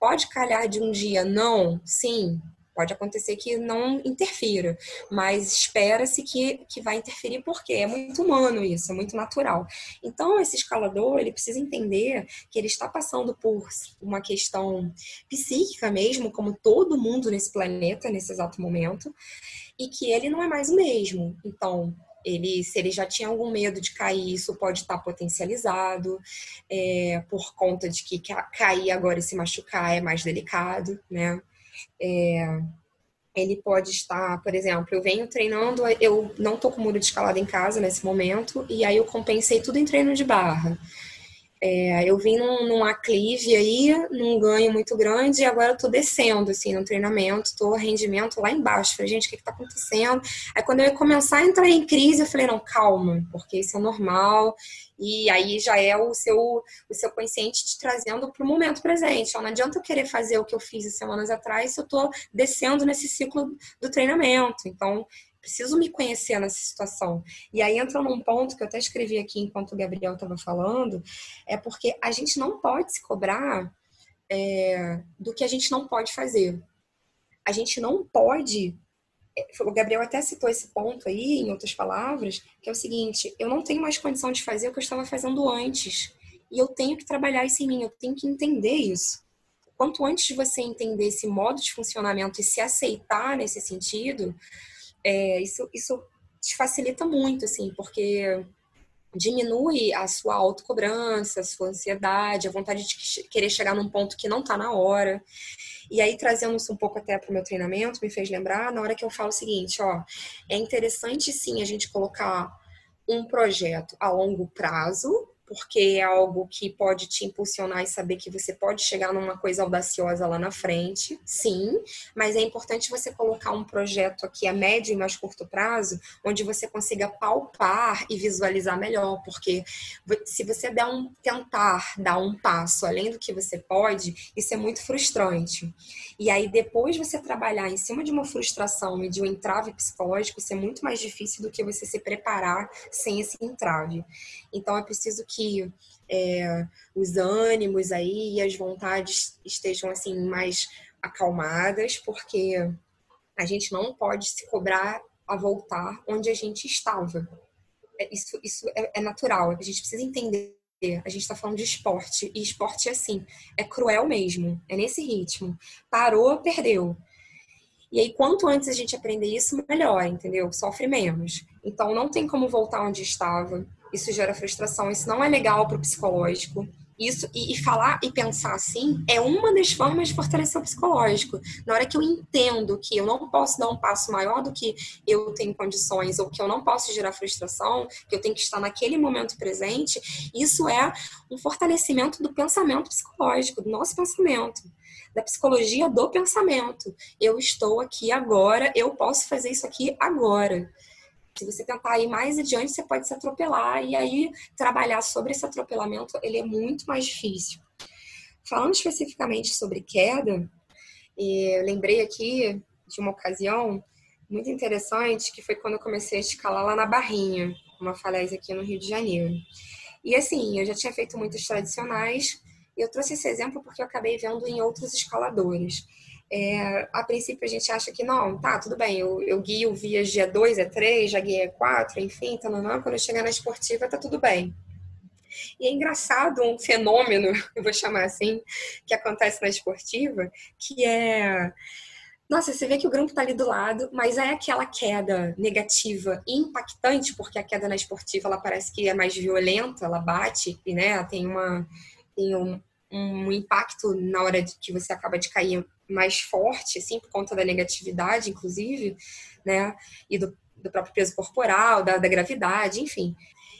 Pode calhar de um dia não? Sim, Pode acontecer que não interfira, mas espera-se que, que vai interferir porque é muito humano isso, é muito natural. Então, esse escalador, ele precisa entender que ele está passando por uma questão psíquica mesmo, como todo mundo nesse planeta, nesse exato momento, e que ele não é mais o mesmo. Então, ele, se ele já tinha algum medo de cair, isso pode estar potencializado é, por conta de que cair agora e se machucar é mais delicado, né? É, ele pode estar, por exemplo, eu venho treinando, eu não tô com muro de escalada em casa nesse momento, e aí eu compensei tudo em treino de barra. É, eu vim num, num aclive aí, num ganho muito grande, e agora eu tô descendo, assim, no treinamento, tô rendimento lá embaixo. Falei, gente, o que que tá acontecendo? Aí quando eu ia começar a entrar em crise, eu falei, não, calma, porque isso é normal, e aí já é o seu, o seu consciente te trazendo para o momento presente. Então, não adianta eu querer fazer o que eu fiz semanas atrás se eu estou descendo nesse ciclo do treinamento. Então, preciso me conhecer nessa situação. E aí entra num ponto que eu até escrevi aqui enquanto o Gabriel estava falando, é porque a gente não pode se cobrar é, do que a gente não pode fazer. A gente não pode. É, o Gabriel até citou esse ponto aí, em outras palavras, que é o seguinte: eu não tenho mais condição de fazer o que eu estava fazendo antes. E eu tenho que trabalhar isso em mim, eu tenho que entender isso. Quanto antes você entender esse modo de funcionamento e se aceitar nesse sentido, é, isso, isso te facilita muito, assim, porque diminui a sua autocobrança, a sua ansiedade, a vontade de querer chegar num ponto que não está na hora. E aí, trazendo isso um pouco até para o meu treinamento, me fez lembrar na hora que eu falo o seguinte, ó, é interessante sim a gente colocar um projeto a longo prazo, porque é algo que pode te impulsionar e saber que você pode chegar numa coisa audaciosa lá na frente, sim, mas é importante você colocar um projeto aqui a médio e mais curto prazo, onde você consiga palpar e visualizar melhor, porque se você der um tentar dar um passo além do que você pode, isso é muito frustrante. E aí depois você trabalhar em cima de uma frustração e de um entrave psicológico, isso é muito mais difícil do que você se preparar sem esse entrave. Então é preciso que que é, os ânimos aí e as vontades estejam assim mais acalmadas, porque a gente não pode se cobrar a voltar onde a gente estava. É, isso, isso é, é natural, a gente precisa entender. A gente está falando de esporte, e esporte é assim, é cruel mesmo, é nesse ritmo. Parou, perdeu. E aí, quanto antes a gente aprender isso, melhor, entendeu? Sofre menos. Então, não tem como voltar onde estava. Isso gera frustração, isso não é legal para o psicológico. Isso, e, e, falar e pensar assim é uma das formas de fortalecer o psicológico. Na hora que eu entendo que eu não posso dar um passo maior do que eu tenho condições, ou que eu não posso gerar frustração, que eu tenho que estar naquele momento presente, isso é um fortalecimento do pensamento psicológico, do nosso pensamento da psicologia do pensamento. Eu estou aqui agora, eu posso fazer isso aqui agora. Se você tentar ir mais adiante, você pode se atropelar e aí trabalhar sobre esse atropelamento, ele é muito mais difícil. Falando especificamente sobre queda, eu lembrei aqui de uma ocasião muito interessante, que foi quando eu comecei a escalar lá na Barrinha, uma falésia aqui no Rio de Janeiro. E assim, eu já tinha feito muitas tradicionais, eu trouxe esse exemplo porque eu acabei vendo em outros escaladores. É, a princípio a gente acha que não, tá, tudo bem, eu, eu guio via G2, E3, já guiei E4, enfim, tá, não, não, quando eu chegar na esportiva tá tudo bem. E é engraçado um fenômeno, eu vou chamar assim, que acontece na esportiva, que é. Nossa, você vê que o grupo tá ali do lado, mas é aquela queda negativa impactante, porque a queda na esportiva ela parece que é mais violenta, ela bate e né, tem uma tem um, um impacto na hora de que você acaba de cair mais forte, assim, por conta da negatividade, inclusive, né? E do, do próprio peso corporal, da, da gravidade, enfim.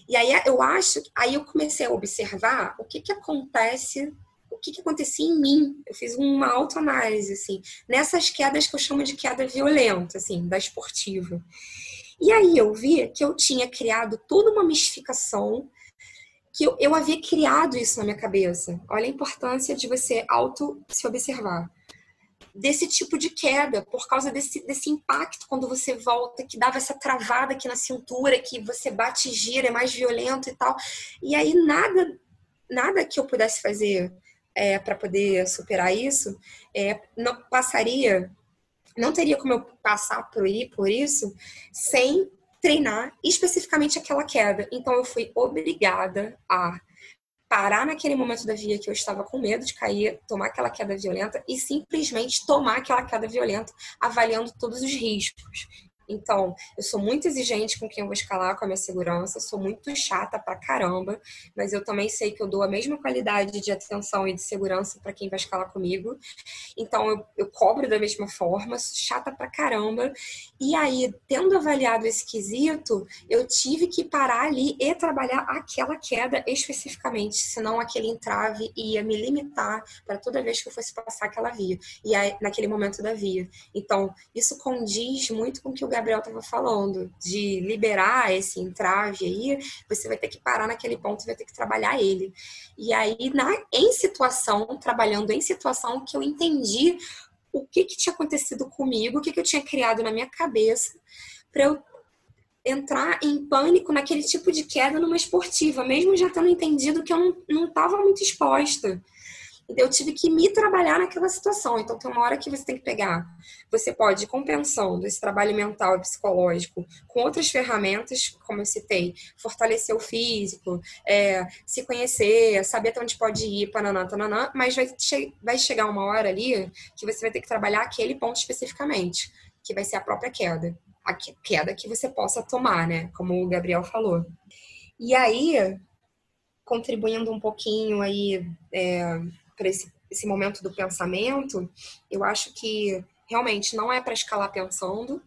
E aí eu acho, aí eu comecei a observar o que que acontece, o que que acontecia em mim. Eu fiz uma autoanálise, assim, nessas quedas que eu chamo de queda violenta, assim, da esportiva. E aí eu vi que eu tinha criado toda uma mistificação que eu, eu havia criado isso na minha cabeça. Olha a importância de você auto se observar. Desse tipo de queda, por causa desse, desse impacto quando você volta, que dava essa travada aqui na cintura, que você bate e gira, é mais violento e tal. E aí nada, nada que eu pudesse fazer é, para poder superar isso, é, não passaria, não teria como eu passar por, por isso sem treinar especificamente aquela queda. Então eu fui obrigada a parar naquele momento da via que eu estava com medo de cair, tomar aquela queda violenta e simplesmente tomar aquela queda violenta, avaliando todos os riscos. Então, eu sou muito exigente com quem eu vou escalar, com a minha segurança, sou muito chata pra caramba, mas eu também sei que eu dou a mesma qualidade de atenção e de segurança para quem vai escalar comigo. Então, eu, eu cobro da mesma forma, sou chata pra caramba. E aí, tendo avaliado esse quesito, eu tive que parar ali e trabalhar aquela queda especificamente, senão aquele entrave ia me limitar para toda vez que eu fosse passar aquela via, e aí, naquele momento da via. Então, isso condiz muito com o que o Gabriel estava falando, de liberar esse entrave aí, você vai ter que parar naquele ponto vai ter que trabalhar ele. E aí, na, em situação, trabalhando em situação, que eu entendi o que, que tinha acontecido comigo, o que, que eu tinha criado na minha cabeça, para eu entrar em pânico naquele tipo de queda numa esportiva, mesmo já tendo entendido que eu não estava muito exposta. Eu tive que me trabalhar naquela situação. Então, tem uma hora que você tem que pegar. Você pode ir compensando esse trabalho mental e psicológico com outras ferramentas, como eu citei, fortalecer o físico, é, se conhecer, saber até onde pode ir, pananã, tananã, mas vai, che vai chegar uma hora ali que você vai ter que trabalhar aquele ponto especificamente, que vai ser a própria queda. A queda que você possa tomar, né? Como o Gabriel falou. E aí, contribuindo um pouquinho aí é, para esse, esse momento do pensamento, eu acho que realmente não é para escalar pensando.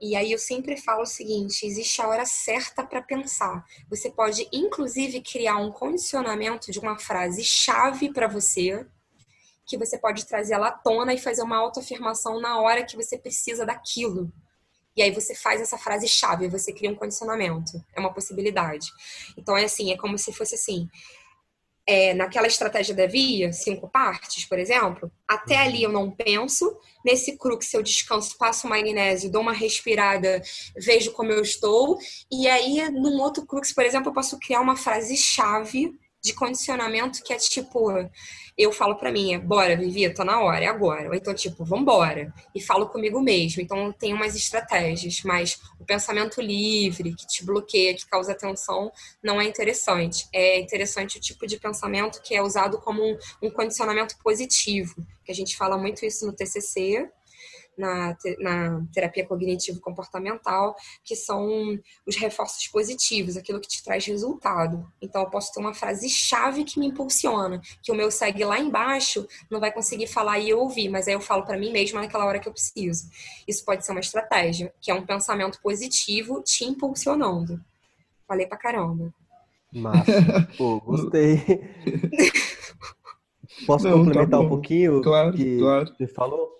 E aí eu sempre falo o seguinte: existe a hora certa para pensar. Você pode, inclusive, criar um condicionamento de uma frase chave para você, que você pode trazer ela à tona e fazer uma autoafirmação na hora que você precisa daquilo. E aí você faz essa frase chave, você cria um condicionamento. É uma possibilidade. Então é assim, é como se fosse assim: é, naquela estratégia da via, cinco partes, por exemplo, até ali eu não penso. Nesse crux eu descanso, passo magnésio, dou uma respirada, vejo como eu estou. E aí, num outro crux, por exemplo, eu posso criar uma frase-chave de condicionamento que é tipo eu falo para mim, bora, Vivi, tô na hora, é agora. Ou então, tipo, vambora. E falo comigo mesmo. Então, tem umas estratégias, mas o pensamento livre, que te bloqueia, que causa tensão, não é interessante. É interessante o tipo de pensamento que é usado como um, um condicionamento positivo, que a gente fala muito isso no TCC, na, na terapia cognitivo-comportamental, que são os reforços positivos, aquilo que te traz resultado. Então, eu posso ter uma frase-chave que me impulsiona, que o meu segue lá embaixo não vai conseguir falar e eu ouvir, mas aí eu falo para mim mesma naquela hora que eu preciso. Isso pode ser uma estratégia, que é um pensamento positivo te impulsionando. Falei pra caramba. Massa. Pô, gostei. Posso não, complementar tá um pouquinho? Claro, que claro. Você falou?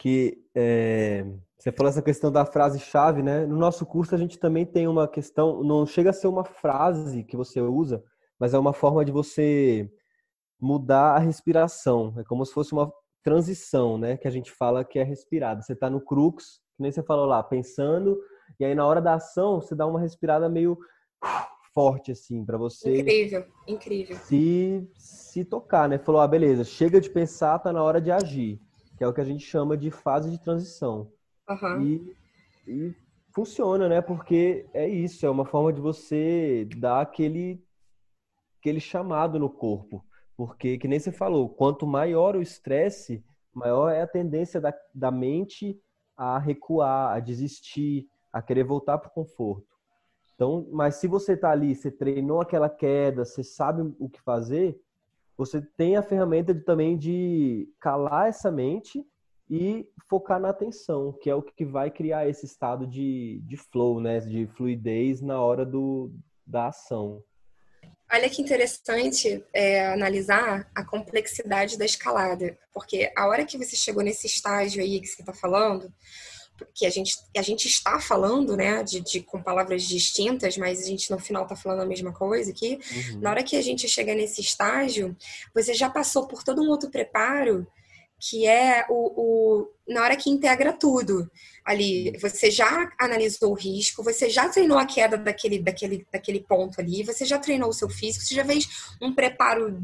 Que é, você falou essa questão da frase-chave, né? No nosso curso a gente também tem uma questão, não chega a ser uma frase que você usa, mas é uma forma de você mudar a respiração. É como se fosse uma transição, né? Que a gente fala que é respirada. Você está no crux, que nem você falou lá, pensando, e aí na hora da ação você dá uma respirada meio forte assim para você. Incrível, incrível. Se se tocar, né? Falou, ah, beleza, chega de pensar, tá na hora de agir que é o que a gente chama de fase de transição. Uhum. E, e funciona, né? Porque é isso, é uma forma de você dar aquele, aquele chamado no corpo. Porque, que nem você falou, quanto maior o estresse, maior é a tendência da, da mente a recuar, a desistir, a querer voltar para o conforto. Então, mas se você está ali, você treinou aquela queda, você sabe o que fazer, você tem a ferramenta de, também de calar essa mente e focar na atenção, que é o que vai criar esse estado de, de flow, né? De fluidez na hora do, da ação. Olha que interessante é, analisar a complexidade da escalada, porque a hora que você chegou nesse estágio aí que você está falando, que a gente, a gente está falando, né, de, de, com palavras distintas, mas a gente no final está falando a mesma coisa aqui. Uhum. Na hora que a gente chega nesse estágio, você já passou por todo um outro preparo que é o, o, na hora que integra tudo ali você já analisou o risco você já treinou a queda daquele daquele daquele ponto ali você já treinou o seu físico você já fez um preparo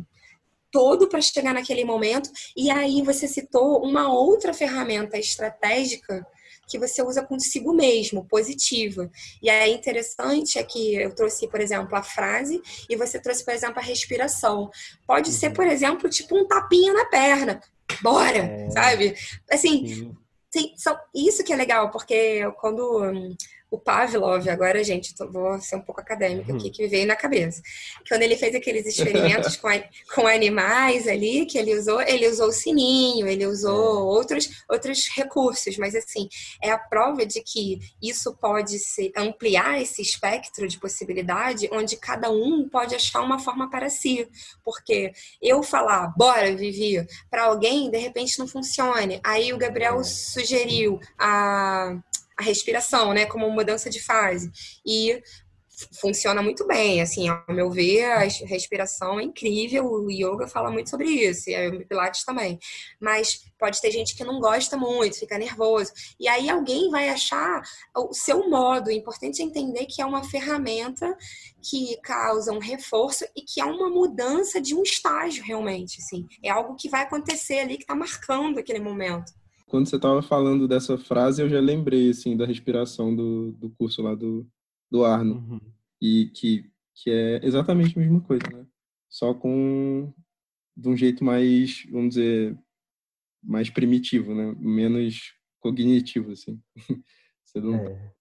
todo para chegar naquele momento e aí você citou uma outra ferramenta estratégica que você usa consigo mesmo, positiva. E aí interessante é que eu trouxe, por exemplo, a frase e você trouxe, por exemplo, a respiração. Pode uhum. ser, por exemplo, tipo um tapinha na perna. Bora, é. sabe? Assim, sim, são, isso que é legal, porque quando hum, o Pavlov, agora, gente, vou ser um pouco acadêmica aqui, uhum. que me veio na cabeça. Quando ele fez aqueles experimentos com, com animais ali, que ele usou, ele usou o sininho, ele usou é. outros, outros recursos, mas assim, é a prova de que isso pode ser ampliar esse espectro de possibilidade, onde cada um pode achar uma forma para si. Porque eu falar, bora, Vivi, para alguém, de repente não funcione. Aí o Gabriel é. sugeriu a a respiração, né, como mudança de fase. E funciona muito bem, assim, ao meu ver, a respiração é incrível, o yoga fala muito sobre isso, e o pilates também. Mas pode ter gente que não gosta muito, fica nervoso. E aí alguém vai achar o seu modo. O importante é entender que é uma ferramenta que causa um reforço e que é uma mudança de um estágio realmente, assim. É algo que vai acontecer ali que está marcando aquele momento. Quando você estava falando dessa frase, eu já lembrei, assim, da respiração do, do curso lá do, do Arno. Uhum. E que, que é exatamente a mesma coisa, né? Só com de um jeito mais, vamos dizer, mais primitivo, né? Menos cognitivo, assim. Você não... É.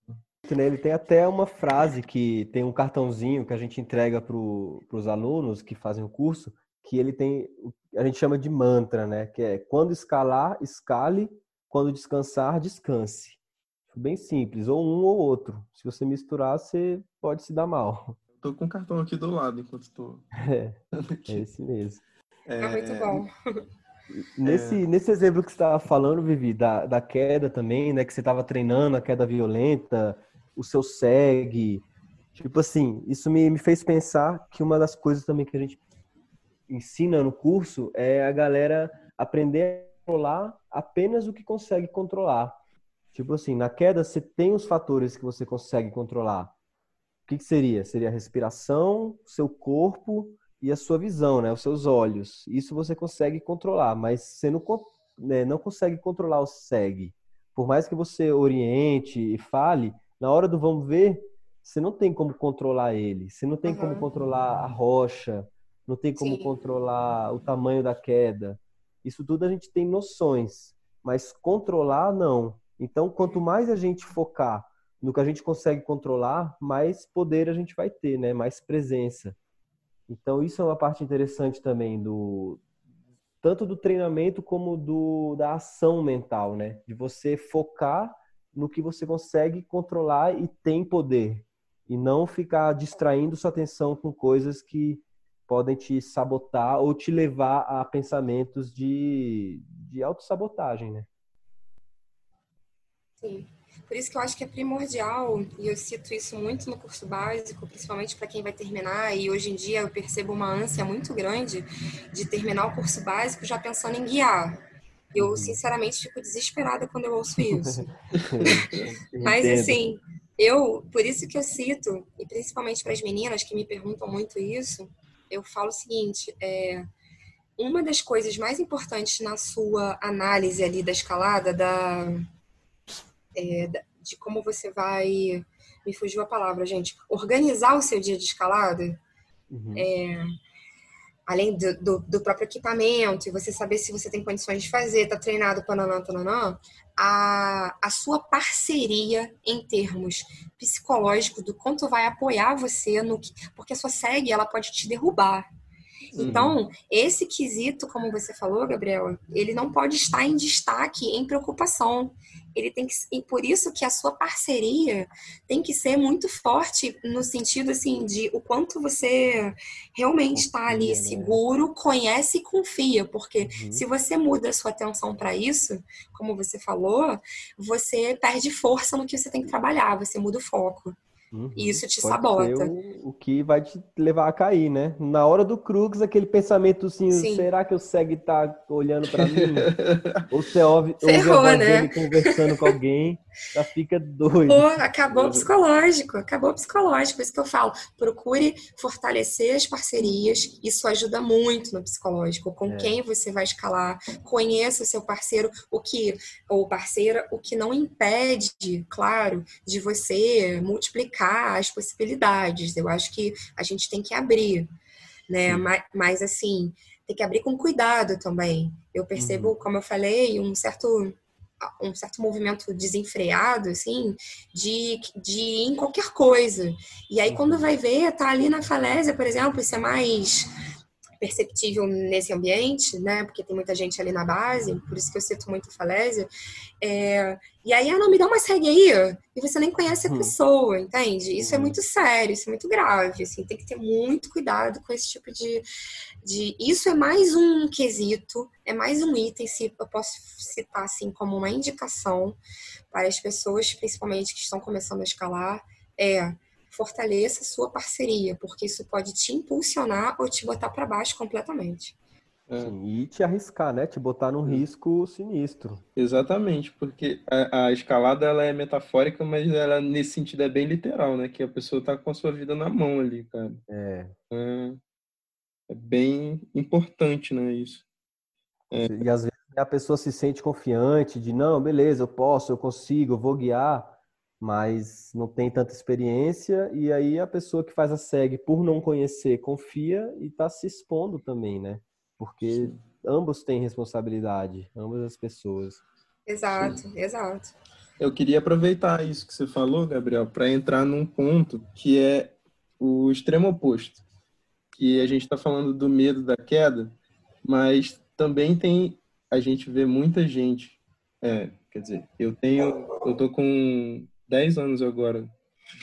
Ele tem até uma frase que tem um cartãozinho que a gente entrega para os alunos que fazem o curso, que ele tem, a gente chama de mantra, né? Que é quando escalar, escale, quando descansar, descanse. Bem simples, ou um ou outro. Se você misturar, você pode se dar mal. Tô com o cartão aqui do lado enquanto estou. É, é esse mesmo. É, é muito bom. Nesse, é... nesse exemplo que você estava falando, Vivi, da, da queda também, né? Que você estava treinando a queda violenta, o seu segue. Tipo assim, isso me, me fez pensar que uma das coisas também que a gente ensina no curso é a galera aprender a controlar apenas o que consegue controlar. Tipo assim, na queda você tem os fatores que você consegue controlar. O que, que seria? Seria a respiração, seu corpo e a sua visão, né? Os seus olhos. Isso você consegue controlar, mas você não, né, não consegue controlar o segue. Por mais que você oriente e fale, na hora do vamos ver, você não tem como controlar ele. Você não tem uhum. como controlar a rocha, não tem como Sim. controlar o tamanho da queda. Isso tudo a gente tem noções, mas controlar não. Então, quanto mais a gente focar no que a gente consegue controlar, mais poder a gente vai ter, né? Mais presença. Então, isso é uma parte interessante também do tanto do treinamento como do da ação mental, né? De você focar no que você consegue controlar e tem poder e não ficar distraindo sua atenção com coisas que podem te sabotar ou te levar a pensamentos de, de autossabotagem, né? Sim. Por isso que eu acho que é primordial, e eu cito isso muito no curso básico, principalmente para quem vai terminar, e hoje em dia eu percebo uma ânsia muito grande de terminar o curso básico já pensando em guiar. Eu, uhum. sinceramente, fico desesperada quando eu ouço isso. Mas, assim, eu, por isso que eu cito, e principalmente para as meninas que me perguntam muito isso, eu falo o seguinte: é, uma das coisas mais importantes na sua análise ali da escalada, da, é, de como você vai. Me fugiu a palavra, gente. Organizar o seu dia de escalada. Uhum. É, além do, do, do, próprio equipamento, e você saber se você tem condições de fazer, tá treinado, pananã, pananã, a, a sua parceria em termos psicológicos, do quanto vai apoiar você no que. Porque a sua segue, ela pode te derrubar. Então, esse quesito, como você falou, Gabriela, ele não pode estar em destaque, em preocupação. Ele tem que, e por isso que a sua parceria tem que ser muito forte no sentido assim de o quanto você realmente está ali né? seguro, conhece e confia, porque uhum. se você muda a sua atenção para isso, como você falou, você perde força no que você tem que trabalhar, você muda o foco. Uhum. E isso te Pode sabota. O, o, que vai te levar a cair, né? Na hora do crux, aquele pensamento assim, Sim. será que o segue tá olhando para mim? Ou você ouve, Ferrou, ouve né? conversando com alguém, já fica doido. Pô, acabou psicológico, acabou psicológico. Isso que eu falo, procure fortalecer as parcerias, isso ajuda muito no psicológico. Com é. quem você vai escalar, conheça o seu parceiro, o que, ou parceira, o que não impede, claro, de você multiplicar as possibilidades. Eu acho que a gente tem que abrir, né? Mas, mas, assim, tem que abrir com cuidado também. Eu percebo, uhum. como eu falei, um certo um certo movimento desenfreado, assim, de, de ir em qualquer coisa. E aí, quando uhum. vai ver, tá ali na falésia, por exemplo, isso é mais perceptível nesse ambiente, né? Porque tem muita gente ali na base, por isso que eu cito muito falésia. É, e aí, ah, não, me dá uma segue aí, e você nem conhece a hum. pessoa, entende? Isso é uhum. muito sério, isso é muito grave, assim, tem que ter muito cuidado com esse tipo de, de... Isso é mais um quesito, é mais um item, se eu posso citar, assim, como uma indicação para as pessoas, principalmente que estão começando a escalar, é fortaleça sua parceria, porque isso pode te impulsionar ou te botar para baixo completamente. É. Sim, e te arriscar, né? Te botar num risco sinistro. Exatamente, porque a, a, escalada ela é metafórica, mas ela nesse sentido é bem literal, né? Que a pessoa tá com a sua vida na mão ali, cara. É. É, é bem importante, né? Isso. É. E às vezes a pessoa se sente confiante de não, beleza, eu posso, eu consigo, eu vou guiar mas não tem tanta experiência e aí a pessoa que faz a SEG por não conhecer confia e está se expondo também, né? Porque Sim. ambos têm responsabilidade, ambas as pessoas. Exato, Sim. exato. Eu queria aproveitar isso que você falou, Gabriel, para entrar num ponto que é o extremo oposto, que a gente está falando do medo da queda, mas também tem a gente vê muita gente, é, quer dizer, eu tenho, eu tô com 10 anos agora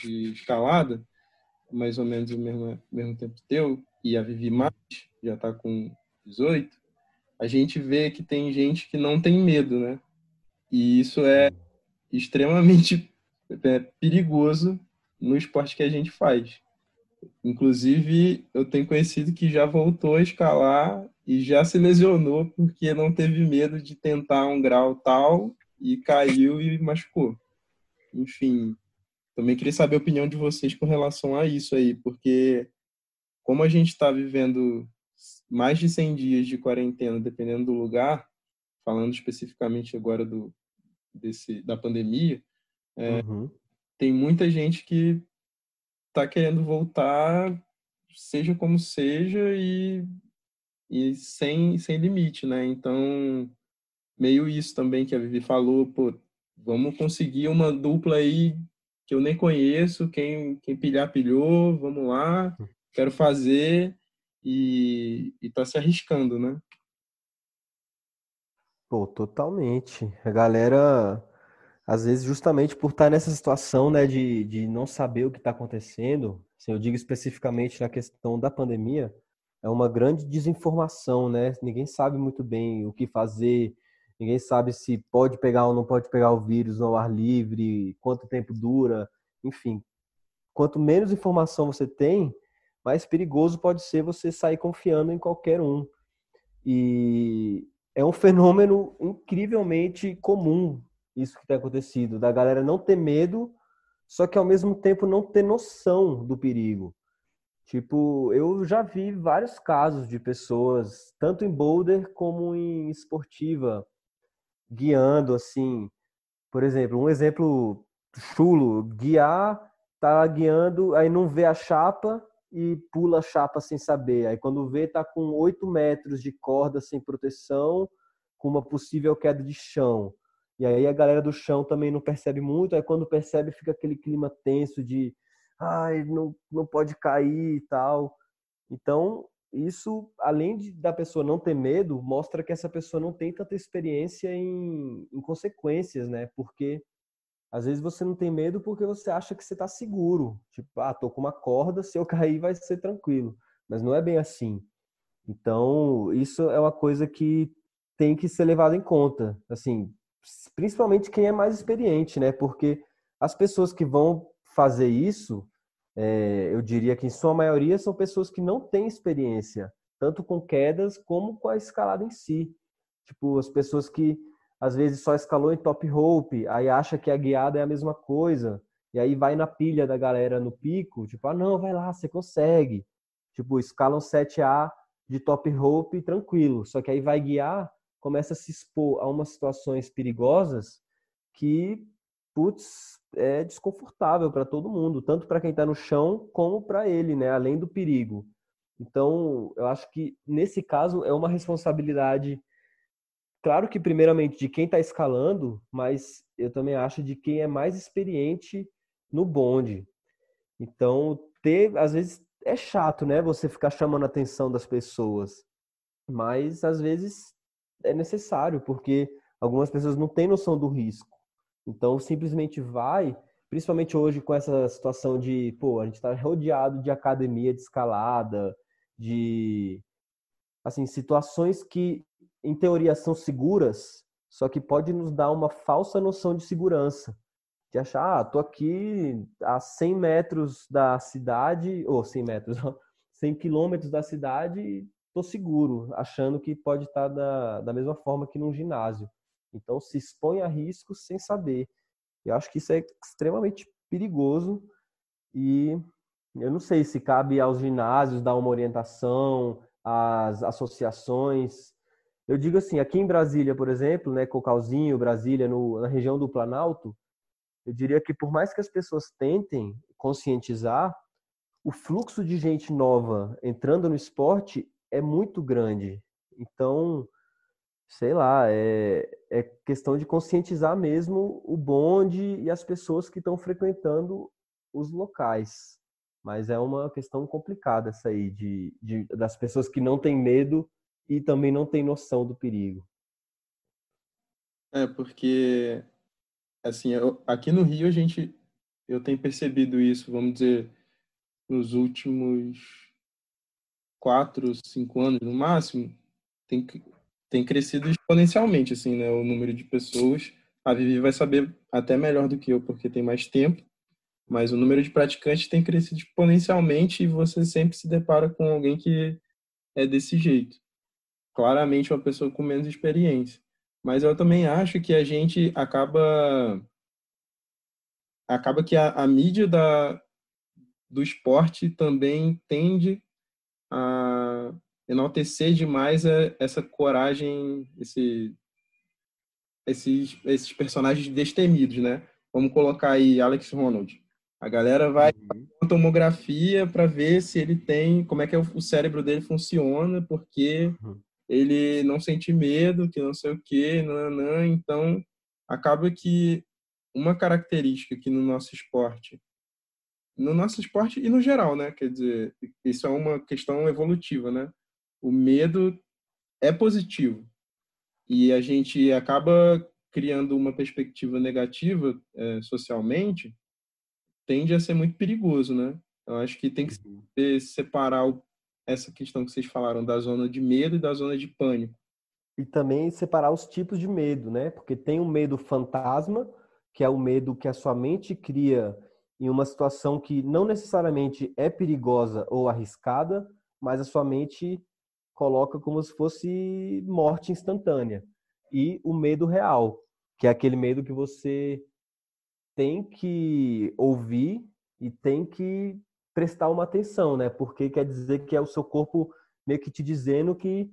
de escalada, mais ou menos o mesmo, mesmo tempo teu, e a Vivi mais, já está com 18, a gente vê que tem gente que não tem medo, né? E isso é extremamente é, perigoso no esporte que a gente faz. Inclusive, eu tenho conhecido que já voltou a escalar e já se lesionou porque não teve medo de tentar um grau tal e caiu e machucou. Enfim, também queria saber a opinião de vocês com relação a isso aí, porque como a gente está vivendo mais de 100 dias de quarentena, dependendo do lugar, falando especificamente agora do, desse, da pandemia, é, uhum. tem muita gente que está querendo voltar, seja como seja, e, e sem, sem limite, né? Então, meio isso também que a Vivi falou, pô, vamos conseguir uma dupla aí que eu nem conheço, quem, quem pilhar, pilhou, vamos lá, quero fazer e, e tá se arriscando, né? Pô, totalmente. A galera, às vezes, justamente por estar nessa situação, né, de, de não saber o que está acontecendo, assim, eu digo especificamente na questão da pandemia, é uma grande desinformação, né? Ninguém sabe muito bem o que fazer, ninguém sabe se pode pegar ou não pode pegar o vírus no ar livre, quanto tempo dura, enfim. Quanto menos informação você tem, mais perigoso pode ser você sair confiando em qualquer um. E é um fenômeno incrivelmente comum isso que tem acontecido, da galera não ter medo, só que ao mesmo tempo não ter noção do perigo. Tipo, eu já vi vários casos de pessoas, tanto em boulder como em esportiva, guiando assim. Por exemplo, um exemplo chulo, guiar, tá guiando, aí não vê a chapa, e pula a chapa sem saber. Aí quando vê, tá com 8 metros de corda sem proteção, com uma possível queda de chão. E aí a galera do chão também não percebe muito, aí quando percebe fica aquele clima tenso de ai, não, não pode cair e tal. Então, isso, além de, da pessoa não ter medo, mostra que essa pessoa não tem tanta experiência em, em consequências, né? Porque às vezes você não tem medo porque você acha que você está seguro. Tipo, ah, tô com uma corda, se eu cair vai ser tranquilo. Mas não é bem assim. Então, isso é uma coisa que tem que ser levado em conta. Assim, principalmente quem é mais experiente, né? Porque as pessoas que vão fazer isso, é, eu diria que em sua maioria são pessoas que não têm experiência, tanto com quedas como com a escalada em si. Tipo, as pessoas que às vezes só escalou em top rope, aí acha que a guiada é a mesma coisa, e aí vai na pilha da galera no pico, tipo, ah, não, vai lá, você consegue. Tipo, escalam 7A de top rope tranquilo, só que aí vai guiar, começa a se expor a umas situações perigosas que, putz, é desconfortável para todo mundo, tanto para quem está no chão como para ele, né, além do perigo. Então, eu acho que nesse caso é uma responsabilidade Claro que, primeiramente, de quem está escalando, mas eu também acho de quem é mais experiente no bonde. Então, ter, às vezes, é chato, né? Você ficar chamando a atenção das pessoas. Mas, às vezes, é necessário, porque algumas pessoas não têm noção do risco. Então, simplesmente vai, principalmente hoje com essa situação de, pô, a gente está rodeado de academia de escalada, de, assim, situações que em teoria, são seguras, só que pode nos dar uma falsa noção de segurança. De achar, ah, tô aqui a 100 metros da cidade, ou 100 metros, 100 quilômetros da cidade tô seguro, achando que pode estar tá da, da mesma forma que num ginásio. Então, se expõe a riscos sem saber. Eu acho que isso é extremamente perigoso e eu não sei se cabe aos ginásios dar uma orientação, às associações, eu digo assim, aqui em Brasília, por exemplo, né, Cocalzinho, Brasília, no, na região do Planalto, eu diria que por mais que as pessoas tentem conscientizar, o fluxo de gente nova entrando no esporte é muito grande. Então, sei lá, é, é questão de conscientizar mesmo o bonde e as pessoas que estão frequentando os locais. Mas é uma questão complicada essa aí, de, de das pessoas que não têm medo e também não tem noção do perigo. É, porque, assim, eu, aqui no Rio a gente, eu tenho percebido isso, vamos dizer, nos últimos quatro, cinco anos no máximo, tem, tem crescido exponencialmente, assim, né, o número de pessoas. A Vivi vai saber até melhor do que eu, porque tem mais tempo, mas o número de praticantes tem crescido exponencialmente e você sempre se depara com alguém que é desse jeito. Claramente uma pessoa com menos experiência. Mas eu também acho que a gente acaba acaba que a, a mídia da, do esporte também tende a enaltecer demais essa coragem, esse, esses, esses personagens destemidos, né? Vamos colocar aí Alex Ronald. A galera vai uhum. uma tomografia para ver se ele tem, como é que é o cérebro dele funciona, porque uhum. ele não sente medo, que não sei o quê, nananã. então acaba que uma característica que no nosso esporte no nosso esporte e no geral, né? Quer dizer, isso é uma questão evolutiva, né? O medo é positivo e a gente acaba criando uma perspectiva negativa é, socialmente, tende a ser muito perigoso, né? Eu acho que tem que uhum. separar o, essa questão que vocês falaram da zona de medo e da zona de pânico. E também separar os tipos de medo, né? Porque tem o medo fantasma, que é o medo que a sua mente cria em uma situação que não necessariamente é perigosa ou arriscada, mas a sua mente coloca como se fosse morte instantânea. E o medo real, que é aquele medo que você tem que ouvir e tem que prestar uma atenção, né? Porque quer dizer que é o seu corpo meio que te dizendo que,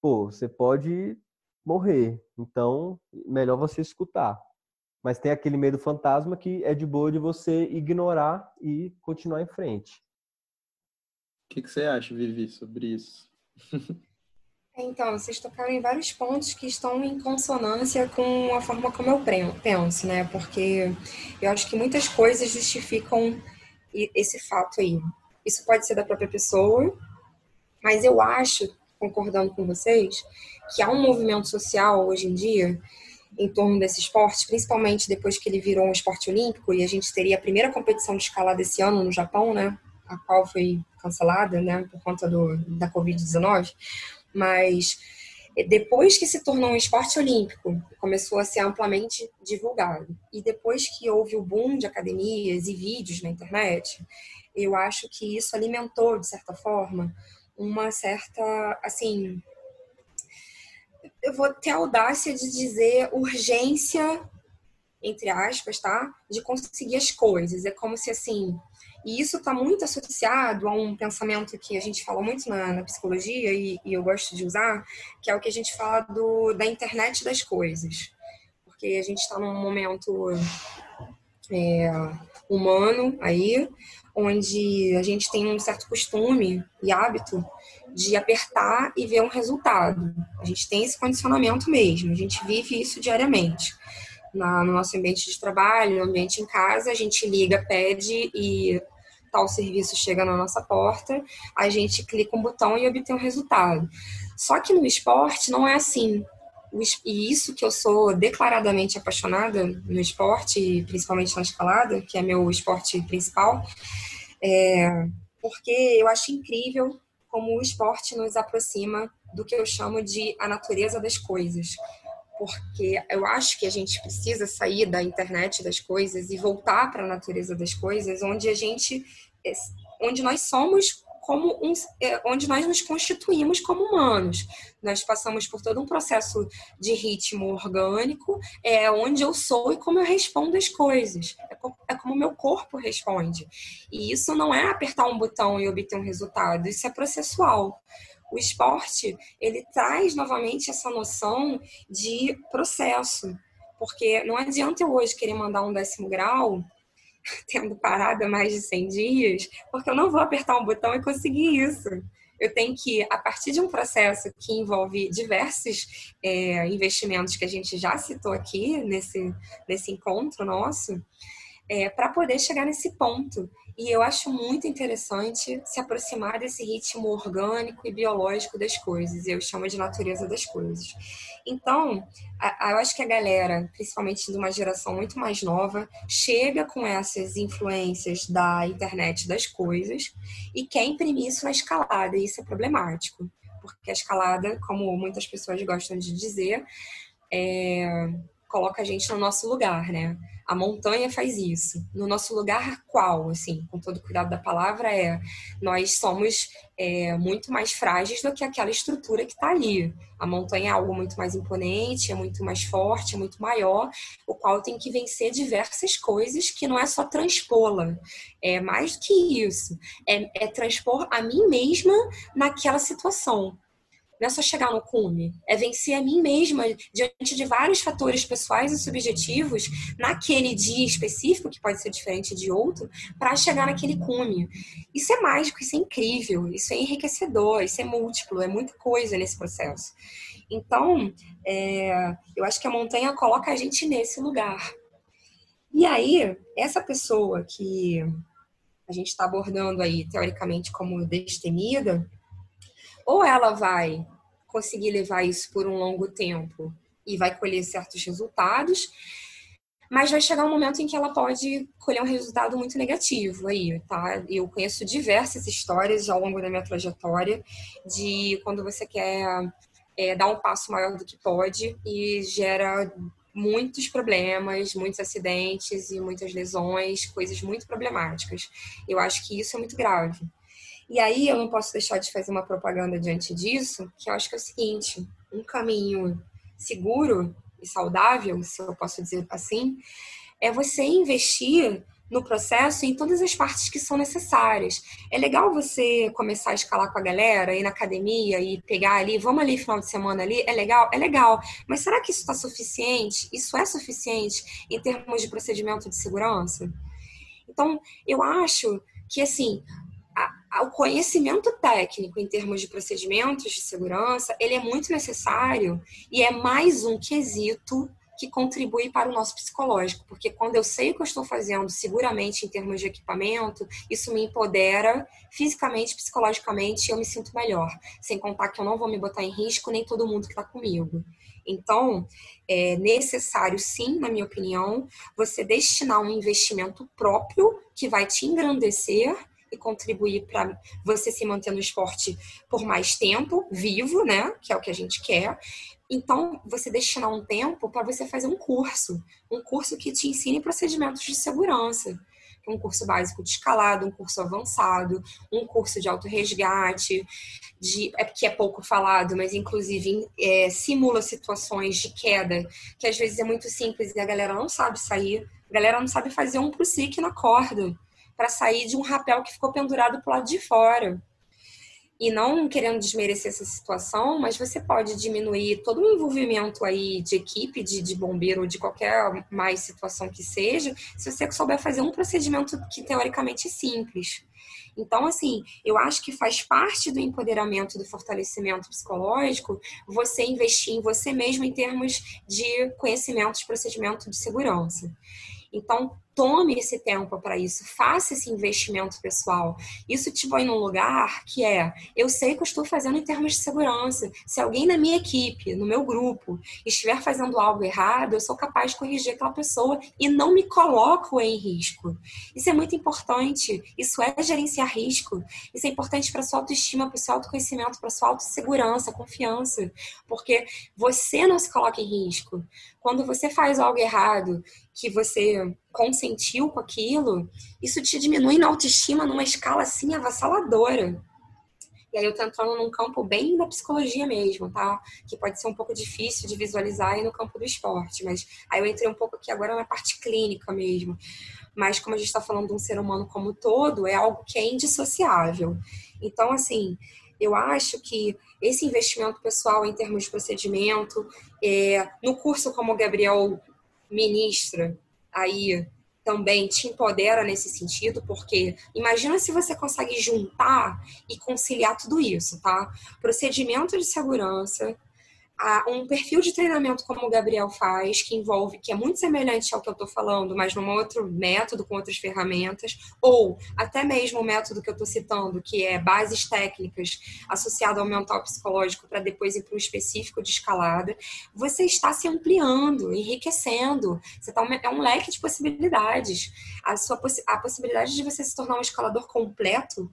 pô, você pode morrer. Então, melhor você escutar. Mas tem aquele medo fantasma que é de boa de você ignorar e continuar em frente. O que, que você acha, Vivi, sobre isso? Então, vocês tocaram em vários pontos que estão em consonância com a forma como eu penso, né? Porque eu acho que muitas coisas justificam esse fato aí. Isso pode ser da própria pessoa, mas eu acho, concordando com vocês, que há um movimento social hoje em dia em torno desse esporte, principalmente depois que ele virou um esporte olímpico e a gente teria a primeira competição de escalada esse ano no Japão, né? A qual foi cancelada, né? Por conta do, da Covid-19. Mas depois que se tornou um esporte olímpico, começou a ser amplamente divulgado. E depois que houve o boom de academias e vídeos na internet, eu acho que isso alimentou, de certa forma, uma certa, assim, eu vou ter audácia de dizer urgência, entre aspas, tá? De conseguir as coisas. É como se assim. E isso está muito associado a um pensamento que a gente fala muito na, na psicologia e, e, eu gosto de usar, que é o que a gente fala do, da internet das coisas. Porque a gente está num momento é, humano aí, onde a gente tem um certo costume e hábito de apertar e ver um resultado. A gente tem esse condicionamento mesmo, a gente vive isso diariamente. Na, no nosso ambiente de trabalho, no ambiente em casa, a gente liga, pede e tal serviço chega na nossa porta, a gente clica um botão e obtém um resultado. Só que no esporte não é assim. E isso que eu sou declaradamente apaixonada no esporte, principalmente na escalada, que é meu esporte principal, é porque eu acho incrível como o esporte nos aproxima do que eu chamo de a natureza das coisas. Porque eu acho que a gente precisa sair da internet das coisas e voltar para a natureza das coisas, onde a gente, onde nós somos como um, é, onde nós nos constituímos como humanos. Nós passamos por todo um processo de ritmo orgânico, é onde eu sou e como eu respondo as coisas. É como, é como meu corpo responde. E isso não é apertar um botão e obter um resultado, isso é processual. O esporte, ele traz novamente essa noção de processo. Porque não adianta eu hoje querer mandar um décimo grau tendo parado mais de 100 dias, porque eu não vou apertar um botão e conseguir isso. Eu tenho que, a partir de um processo que envolve diversos é, investimentos que a gente já citou aqui nesse, nesse encontro nosso, é, para poder chegar nesse ponto. E eu acho muito interessante se aproximar desse ritmo orgânico e biológico das coisas. Eu chamo de natureza das coisas. Então, eu acho que a galera, principalmente de uma geração muito mais nova, chega com essas influências da internet das coisas e quer imprimir isso na escalada. E isso é problemático, porque a escalada, como muitas pessoas gostam de dizer, é, coloca a gente no nosso lugar, né? A montanha faz isso. No nosso lugar qual, assim, com todo cuidado da palavra, é nós somos é, muito mais frágeis do que aquela estrutura que está ali. A montanha é algo muito mais imponente, é muito mais forte, é muito maior, o qual tem que vencer diversas coisas que não é só transpô-la, é mais do que isso, é, é transpor a mim mesma naquela situação. Não é só chegar no cume, é vencer a mim mesma diante de vários fatores pessoais e subjetivos naquele dia específico, que pode ser diferente de outro, para chegar naquele cume. Isso é mágico, isso é incrível, isso é enriquecedor, isso é múltiplo, é muita coisa nesse processo. Então, é, eu acho que a montanha coloca a gente nesse lugar. E aí, essa pessoa que a gente está abordando aí, teoricamente, como destemida, ou ela vai conseguir levar isso por um longo tempo e vai colher certos resultados, mas vai chegar um momento em que ela pode colher um resultado muito negativo aí, tá? Eu conheço diversas histórias ao longo da minha trajetória de quando você quer é, dar um passo maior do que pode e gera muitos problemas, muitos acidentes e muitas lesões, coisas muito problemáticas. Eu acho que isso é muito grave. E aí eu não posso deixar de fazer uma propaganda diante disso, que eu acho que é o seguinte: um caminho seguro e saudável, se eu posso dizer assim, é você investir no processo em todas as partes que são necessárias. É legal você começar a escalar com a galera, ir na academia e pegar ali, vamos ali final de semana ali, é legal? É legal. Mas será que isso está suficiente? Isso é suficiente em termos de procedimento de segurança? Então, eu acho que, assim, o conhecimento técnico em termos de procedimentos de segurança, ele é muito necessário e é mais um quesito que contribui para o nosso psicológico, porque quando eu sei o que eu estou fazendo seguramente em termos de equipamento, isso me empodera fisicamente, psicologicamente, e eu me sinto melhor, sem contar que eu não vou me botar em risco nem todo mundo que está comigo. Então, é necessário, sim, na minha opinião, você destinar um investimento próprio que vai te engrandecer e contribuir para você se manter no esporte por mais tempo, vivo, né? Que é o que a gente quer. Então, você destinar um tempo para você fazer um curso, um curso que te ensine procedimentos de segurança. Um curso básico de escalada, um curso avançado, um curso de autorresgate, de, é porque é pouco falado, mas inclusive é, simula situações de queda, que às vezes é muito simples e a galera não sabe sair, a galera não sabe fazer um pro na corda para sair de um rapel que ficou pendurado para o lado de fora. E não querendo desmerecer essa situação, mas você pode diminuir todo o envolvimento aí de equipe, de, de bombeiro, de qualquer mais situação que seja, se você souber fazer um procedimento que teoricamente é simples. Então, assim, eu acho que faz parte do empoderamento, do fortalecimento psicológico, você investir em você mesmo em termos de conhecimentos, procedimento de segurança. Então, tome esse tempo para isso, faça esse investimento pessoal. Isso te põe num lugar que é, eu sei que eu estou fazendo em termos de segurança. Se alguém na minha equipe, no meu grupo, estiver fazendo algo errado, eu sou capaz de corrigir aquela pessoa e não me coloco em risco. Isso é muito importante. Isso é gerenciar risco. Isso é importante para sua autoestima, para o seu autoconhecimento, para sua autossegurança, confiança, porque você não se coloca em risco. Quando você faz algo errado, que você consentiu com aquilo, isso te diminui na autoestima numa escala assim avassaladora. E aí eu tô entrando num campo bem da psicologia mesmo, tá? Que pode ser um pouco difícil de visualizar aí no campo do esporte, mas aí eu entrei um pouco aqui agora na parte clínica mesmo. Mas como a gente está falando de um ser humano como todo, é algo que é indissociável. Então, assim, eu acho que esse investimento pessoal em termos de procedimento, é, no curso como o Gabriel ministra aí também te empodera nesse sentido, porque imagina se você consegue juntar e conciliar tudo isso, tá? Procedimento de segurança, um perfil de treinamento como o Gabriel faz, que envolve, que é muito semelhante ao que eu estou falando, mas num outro método, com outras ferramentas, ou até mesmo o método que eu estou citando, que é bases técnicas associado ao mental psicológico para depois ir para o específico de escalada, você está se ampliando, enriquecendo. Você tá, é um leque de possibilidades. A, sua, a possibilidade de você se tornar um escalador completo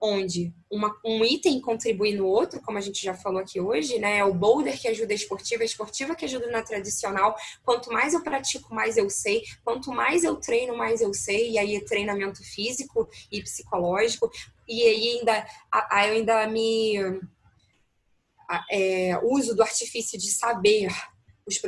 onde uma, um item contribui no outro, como a gente já falou aqui hoje, né? É o boulder que ajuda a esportiva, a esportiva que ajuda na tradicional. Quanto mais eu pratico, mais eu sei. Quanto mais eu treino, mais eu sei. E aí é treinamento físico e psicológico. E aí ainda, aí ainda me é, uso do artifício de saber os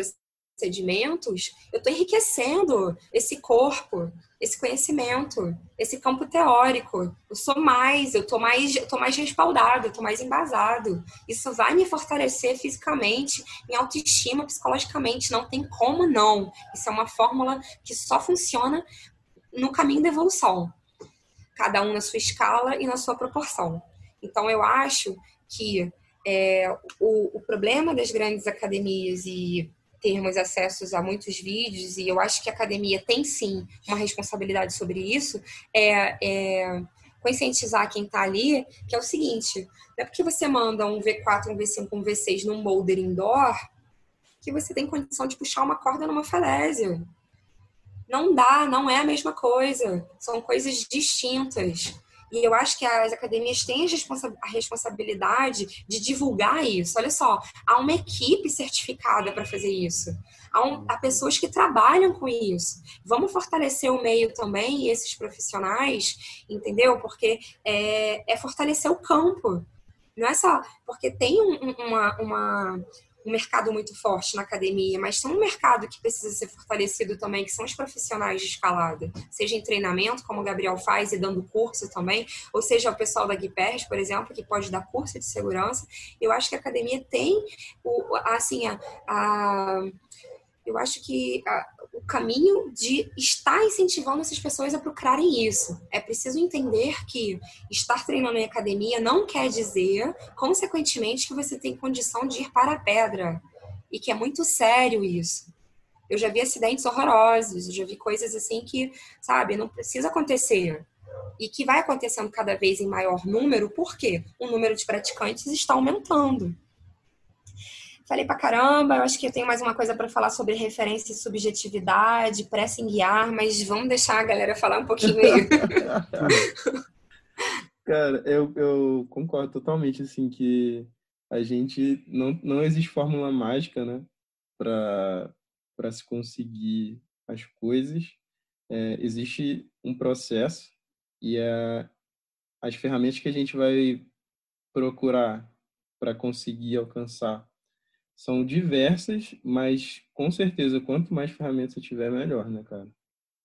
procedimentos, eu estou enriquecendo esse corpo, esse conhecimento, esse campo teórico. Eu sou mais, eu tô mais, eu tô mais respaldado, eu tô mais embasado. Isso vai me fortalecer fisicamente, minha autoestima, psicologicamente. Não tem como não. Isso é uma fórmula que só funciona no caminho da evolução. Cada um na sua escala e na sua proporção. Então eu acho que é, o, o problema das grandes academias e termos acessos a muitos vídeos, e eu acho que a academia tem sim uma responsabilidade sobre isso, é, é conscientizar quem está ali, que é o seguinte, não é porque você manda um V4, um V5, um V6 num boulder indoor, que você tem condição de puxar uma corda numa falésia. Não dá, não é a mesma coisa. São coisas distintas. E eu acho que as academias têm a responsabilidade de divulgar isso. Olha só, há uma equipe certificada para fazer isso. Há, um, há, pessoas que trabalham com isso. Vamos fortalecer o meio também esses profissionais, entendeu? Porque é, é fortalecer o campo. Não é só porque tem um, uma, uma um mercado muito forte na academia, mas tem um mercado que precisa ser fortalecido também, que são os profissionais de escalada, seja em treinamento, como o Gabriel faz, e dando curso também, ou seja o pessoal da Guipers, por exemplo, que pode dar curso de segurança. Eu acho que a academia tem, o, assim, a, a eu acho que a, o caminho de estar incentivando essas pessoas a procurarem isso. É preciso entender que estar treinando em academia não quer dizer, consequentemente, que você tem condição de ir para a pedra. E que é muito sério isso. Eu já vi acidentes horrorosos, eu já vi coisas assim que, sabe, não precisa acontecer. E que vai acontecendo cada vez em maior número, porque o número de praticantes está aumentando. Falei pra caramba, eu acho que eu tenho mais uma coisa para falar sobre referência e subjetividade, pressa em guiar, mas vamos deixar a galera falar um pouquinho aí. Cara, eu, eu concordo totalmente, assim, que a gente não, não existe fórmula mágica, né, para se conseguir as coisas. É, existe um processo e é, as ferramentas que a gente vai procurar para conseguir alcançar são diversas, mas com certeza quanto mais ferramentas você tiver, melhor, né, cara?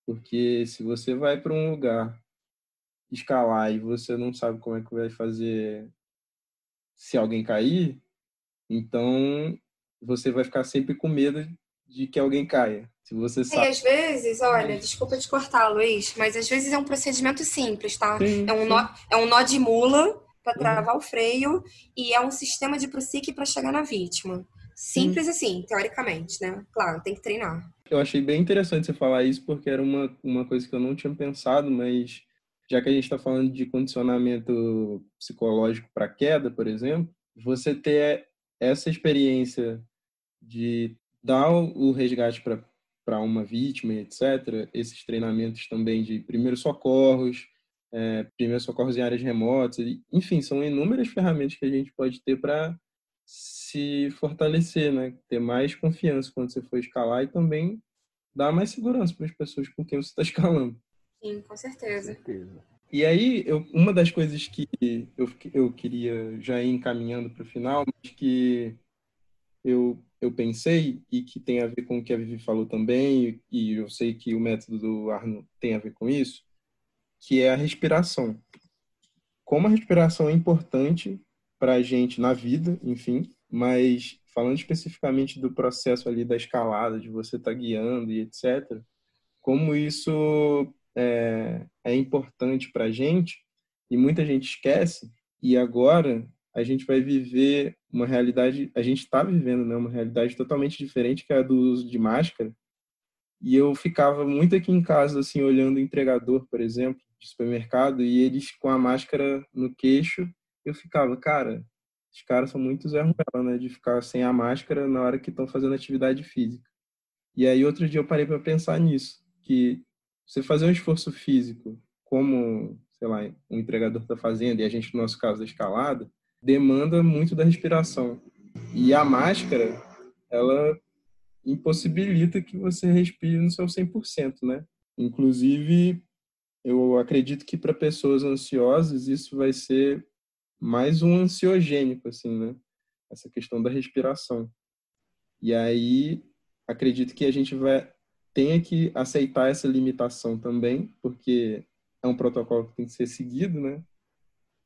Porque se você vai para um lugar escalar e você não sabe como é que vai fazer se alguém cair, então você vai ficar sempre com medo de que alguém caia. Se você sabe. E às vezes, olha, desculpa te cortar, Luiz, mas às vezes é um procedimento simples, tá? Sim, é, um nó, é um nó de mula para uhum. travar uhum. o freio e é um sistema de prossegue para chegar na vítima. Simples assim, teoricamente, né? Claro, tem que treinar. Eu achei bem interessante você falar isso, porque era uma, uma coisa que eu não tinha pensado, mas já que a gente está falando de condicionamento psicológico para queda, por exemplo, você ter essa experiência de dar o resgate para uma vítima, etc., esses treinamentos também de primeiros socorros, é, primeiros socorros em áreas remotas, enfim, são inúmeras ferramentas que a gente pode ter para se fortalecer, né? Ter mais confiança quando você for escalar e também dar mais segurança para as pessoas com quem você está escalando. Sim, com certeza. Com certeza. E aí, eu, uma das coisas que eu, eu queria já ir encaminhando para o final, mas que eu, eu pensei e que tem a ver com o que a Vivi falou também, e eu sei que o método do Arno tem a ver com isso, que é a respiração. Como a respiração é importante para a gente na vida, enfim, mas falando especificamente do processo ali da escalada, de você estar tá guiando e etc., como isso é, é importante para a gente e muita gente esquece, e agora a gente vai viver uma realidade, a gente está vivendo né, uma realidade totalmente diferente que a do uso de máscara, e eu ficava muito aqui em casa, assim, olhando o entregador, por exemplo, de supermercado, e eles com a máscara no queixo, eu ficava, cara, os caras são muito Zé Ruela, né? De ficar sem a máscara na hora que estão fazendo atividade física. E aí, outro dia eu parei para pensar nisso, que você fazer um esforço físico, como, sei lá, um entregador está fazendo, e a gente, no nosso caso, da escalada, demanda muito da respiração. E a máscara, ela impossibilita que você respire no seu 100%, né? Inclusive, eu acredito que para pessoas ansiosas isso vai ser mais um ansiogênico, assim, né? Essa questão da respiração. E aí, acredito que a gente vai tenha que aceitar essa limitação também, porque é um protocolo que tem que ser seguido, né?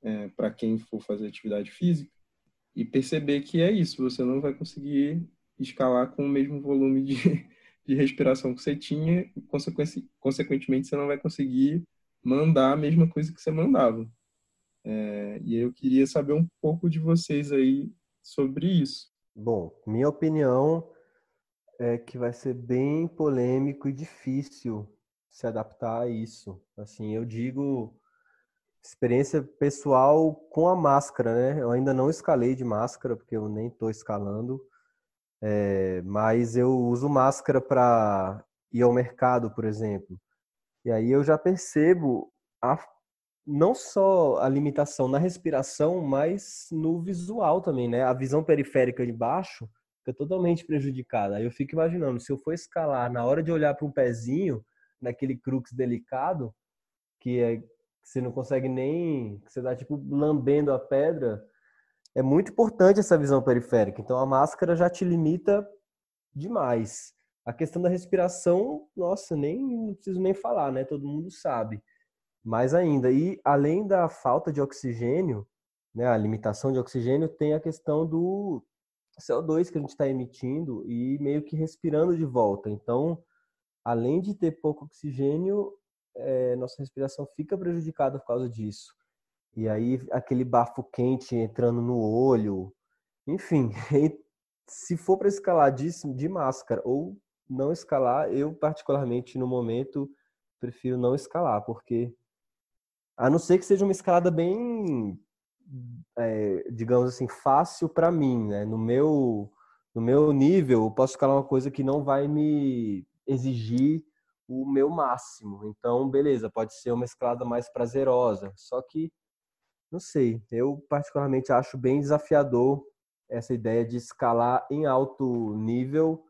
É, para quem for fazer atividade física e perceber que é isso, você não vai conseguir escalar com o mesmo volume de, de respiração que você tinha e, consequentemente, você não vai conseguir mandar a mesma coisa que você mandava. É, e eu queria saber um pouco de vocês aí sobre isso. Bom, minha opinião é que vai ser bem polêmico e difícil se adaptar a isso. Assim, eu digo experiência pessoal com a máscara, né? Eu ainda não escalei de máscara porque eu nem estou escalando, é, mas eu uso máscara para ir ao mercado, por exemplo. E aí eu já percebo a, não só a limitação na respiração, mas no visual também, né? A visão periférica de baixo fica totalmente prejudicada. Eu fico imaginando, se eu for escalar na hora de olhar para um pezinho, naquele crux delicado, que é que você não consegue nem, que você dá tipo lambendo a pedra, é muito importante essa visão periférica. Então a máscara já te limita demais. A questão da respiração, nossa, nem não preciso nem falar, né? Todo mundo sabe. Mais ainda, e além da falta de oxigênio, né, a limitação de oxigênio, tem a questão do CO2 que a gente está emitindo e meio que respirando de volta. Então, além de ter pouco oxigênio, é, nossa respiração fica prejudicada por causa disso. E aí, aquele bafo quente entrando no olho, enfim. se for para escalar de, de máscara ou não escalar, eu, particularmente, no momento, prefiro não escalar, porque a não ser que seja uma escalada bem é, digamos assim, fácil para mim, né? No meu, no meu nível, eu posso escalar uma coisa que não vai me exigir o meu máximo. Então, beleza, pode ser uma escalada mais prazerosa. Só que, não sei, eu particularmente acho bem desafiador essa ideia de escalar em alto nível,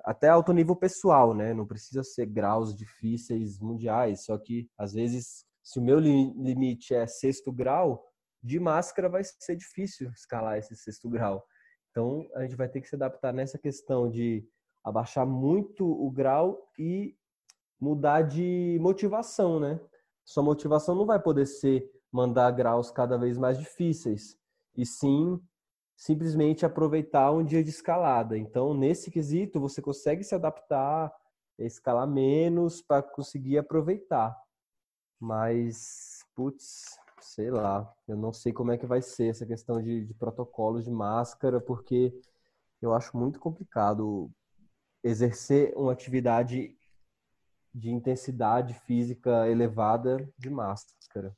até alto nível pessoal, né? Não precisa ser graus difíceis mundiais. Só que, às vezes, se o meu limite é sexto grau, de máscara vai ser difícil escalar esse sexto grau. Então, a gente vai ter que se adaptar nessa questão de abaixar muito o grau e mudar de motivação, né? Sua motivação não vai poder ser mandar graus cada vez mais difíceis, e sim simplesmente aproveitar um dia de escalada. Então, nesse quesito, você consegue se adaptar, escalar menos para conseguir aproveitar. Mas, putz, sei lá, eu não sei como é que vai ser essa questão de, de protocolos de máscara, porque eu acho muito complicado exercer uma atividade de intensidade física elevada de máscara.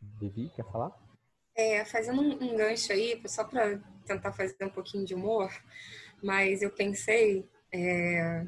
Devi, quer falar? É, fazendo um, um gancho aí, só para tentar fazer um pouquinho de humor, mas eu pensei é,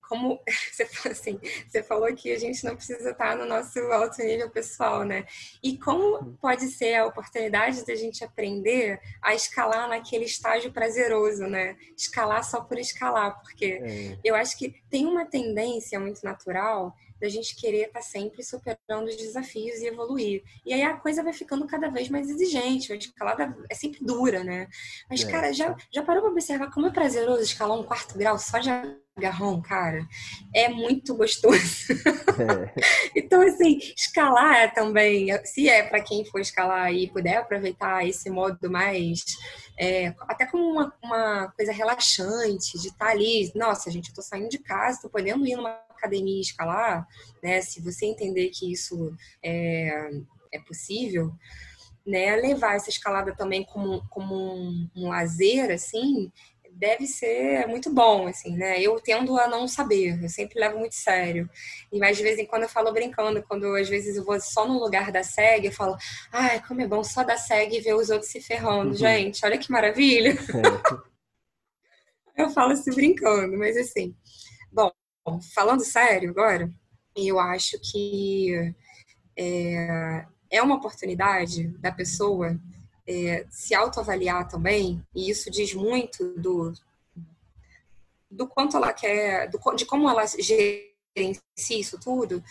como você falou assim, você falou que a gente não precisa estar no nosso alto nível pessoal, né? E como pode ser a oportunidade da gente aprender a escalar naquele estágio prazeroso, né? Escalar só por escalar, porque é. eu acho que tem uma tendência muito natural da gente querer estar tá sempre superando os desafios e evoluir. E aí a coisa vai ficando cada vez mais exigente, a escalada é sempre dura, né? Mas, é. cara, já, já parou para observar como é prazeroso escalar um quarto grau só de agarrão, cara? É muito gostoso. É. então, assim, escalar também, se é para quem for escalar e puder aproveitar esse modo mais é, até como uma, uma, coisa relaxante, de estar tá ali, nossa, gente, eu tô saindo de casa, tô podendo ir numa academia e escalar, né? Se você entender que isso é, é possível, né? Levar essa escalada também como, como um, um lazer, assim, deve ser muito bom, assim, né? Eu tendo a não saber, eu sempre levo muito sério. E mais de vez em quando eu falo brincando, quando às vezes eu vou só no lugar da SEG, eu falo, ai, como é bom só da SEG ver os outros se ferrando. Uhum. Gente, olha que maravilha. É. eu falo assim brincando, mas assim. Bom, falando sério agora, eu acho que é, é uma oportunidade da pessoa é, se autoavaliar também, e isso diz muito do, do quanto ela quer, do, de como ela gerencia isso tudo,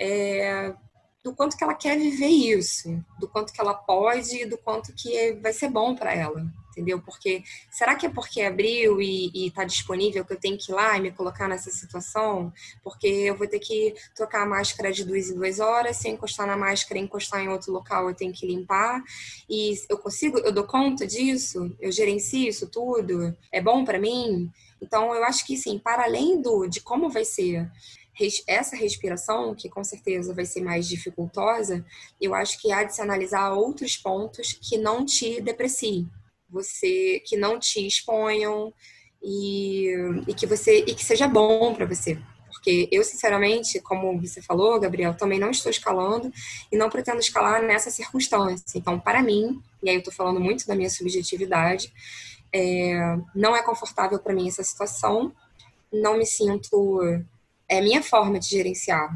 é, do quanto que ela quer viver isso, do quanto que ela pode e do quanto que vai ser bom para ela, entendeu? Porque será que é porque abriu e está disponível que eu tenho que ir lá e me colocar nessa situação? Porque eu vou ter que trocar a máscara de duas em duas horas, se eu encostar na máscara e encostar em outro local eu tenho que limpar e eu consigo, eu dou conta disso, eu gerencio isso tudo, é bom para mim? Então eu acho que sim, para além do de como vai ser essa respiração, que com certeza vai ser mais dificultosa, eu acho que há de se analisar outros pontos que não te depreciem, você que não te exponham e, e que você e que seja bom para você. Porque eu, sinceramente, como você falou, Gabriel, também não estou escalando e não pretendo escalar nessa circunstância. Então, para mim, e aí eu estou falando muito da minha subjetividade, é, não é confortável para mim essa situação, não me sinto é minha forma de gerenciar.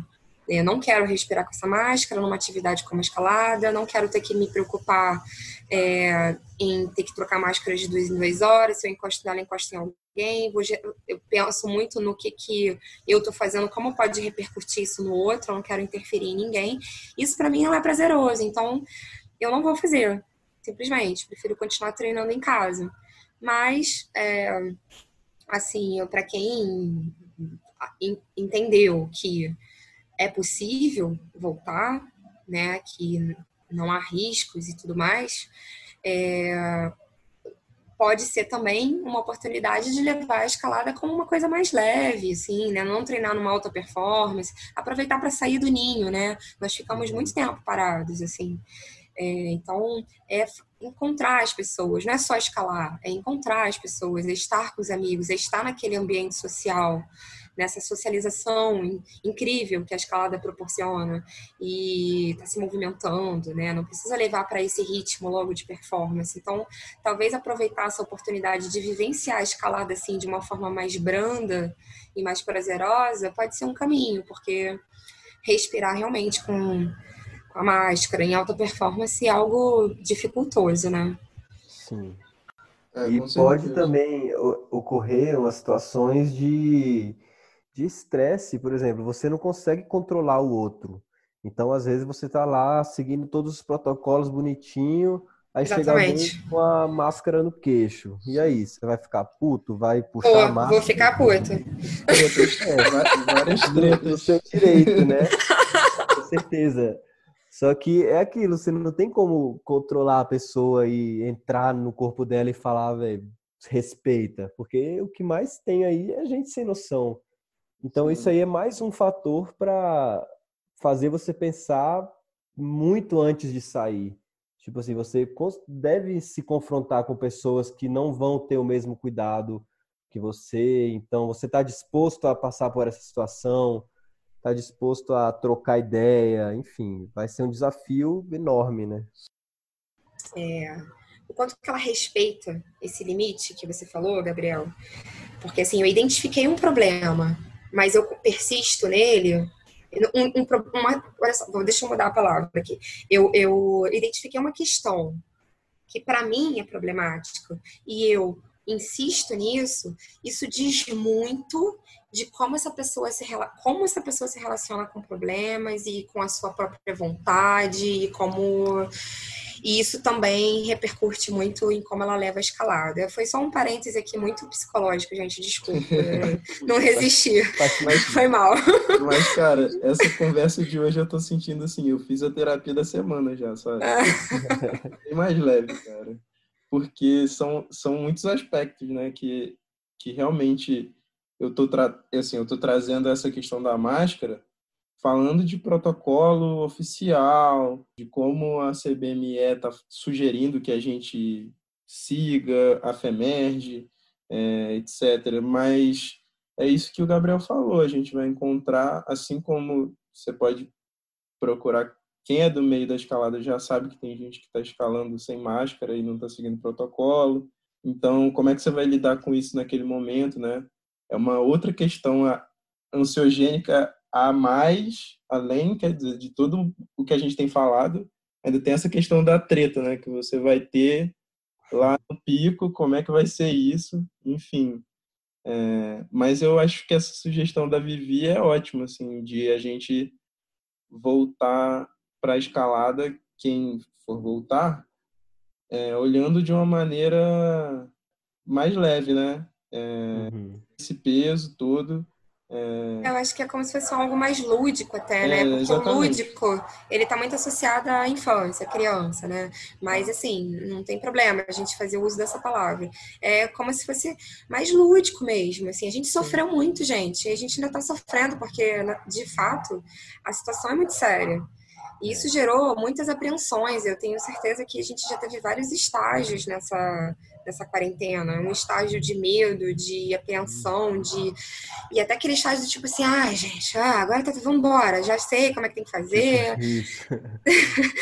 Eu não quero respirar com essa máscara numa atividade como escalada, não quero ter que me preocupar é, em ter que trocar máscara de duas em duas horas, se eu encosto nela, encosto em alguém. eu penso muito no que, que eu estou fazendo, como pode repercutir isso no outro, eu não quero interferir em ninguém. Isso para mim não é prazeroso, então eu não vou fazer, simplesmente. Prefiro continuar treinando em casa. Mas, é, assim, para quem entendeu que é possível voltar, né, que não há riscos e tudo mais, é, pode ser também uma oportunidade de levar a escalada como uma coisa mais leve, assim, né? Não treinar numa alta performance, aproveitar para sair do ninho, né? Nós ficamos muito tempo parados, assim. É, então, é encontrar as pessoas, não é só escalar, é encontrar as pessoas, é estar com os amigos, é estar naquele ambiente social, nessa socialização incrível que a escalada proporciona e está se movimentando, né? Não precisa levar para esse ritmo logo de performance. Então, talvez aproveitar essa oportunidade de vivenciar a escalada assim de uma forma mais branda e mais prazerosa pode ser um caminho, porque respirar realmente com a máscara em alta performance é algo dificultoso, né? Sim. É, e pode também ocorrer umas situações de de estresse, por exemplo, você não consegue controlar o outro. Então, às vezes, você está lá seguindo todos os protocolos bonitinho, aí Exatamente. chega alguém com a máscara no queixo. E aí, você vai ficar puto? Vai puxar Pô, a máscara? Vou ficar puto. É, várias tretas. No seu direito, né? com certeza. Só que é aquilo, você não tem como controlar a pessoa e entrar no corpo dela e falar, velho, respeita. Porque o que mais tem aí é gente sem noção. Então, Sim. isso aí é mais um fator para fazer você pensar muito antes de sair. Tipo assim, você deve se confrontar com pessoas que não vão ter o mesmo cuidado que você. Então, você está disposto a passar por essa situação, está disposto a trocar ideia, enfim, vai ser um desafio enorme, né? É, o quanto que ela respeita esse limite que você falou, Gabriel? Porque assim, eu identifiquei um problema, mas eu persisto nele. Um, um, uma, olha só, deixa eu mudar a palavra aqui. Eu, eu identifiquei uma questão que para mim é problemática e eu insisto nisso, isso diz muito de como essa pessoa se como essa pessoa se relaciona com problemas e com a sua própria vontade e como e isso também repercute muito em como ela leva a escalada. Foi só um parêntese aqui muito psicológico, gente, desculpa. Não resisti. Mas, Foi mal. Mas, cara, essa conversa de hoje eu tô sentindo assim, eu fiz a terapia da semana já, sabe? Bem mais leve, cara. Porque são, são muitos aspectos, né, que, que realmente eu tô, tra assim, eu tô trazendo essa questão da máscara falando de protocolo oficial, de como a CBME está sugerindo que a gente siga a FEMERGE, é, etc. Mas é isso que o Gabriel falou, a gente vai encontrar, assim como você pode procurar quem é do meio da escalada já sabe que tem gente que está escalando sem máscara e não está seguindo protocolo. Então, como é que você vai lidar com isso naquele momento, né? É uma outra questão ansiogênica a mais, além dizer, de tudo o que a gente tem falado, ainda tem essa questão da treta, né? Que você vai ter lá no pico, como é que vai ser isso, enfim. É, mas eu acho que essa sugestão da Vivi é ótima, assim, de a gente voltar para a escalada, quem for voltar, é, olhando de uma maneira mais leve, né? É, uhum. Esse peso todo. É... Eu acho que é como se fosse algo mais lúdico até, né? É, Porque exatamente. o lúdico, ele tá muito associado à infância, à criança, né? Mas, assim, não tem problema a gente fazer uso dessa palavra. É como se fosse mais lúdico mesmo, assim. A gente sofreu muito, gente. E a gente ainda tá sofrendo, porque, de fato, a situação é muito séria. E isso gerou muitas apreensões. Eu tenho certeza que a gente já teve vários estágios nessa, nessa quarentena. Um estágio de medo, de apreensão, de. E até aquele estágio do tipo assim, ah, gente, ah, agora tá, vamos embora, já sei como é que tem que fazer.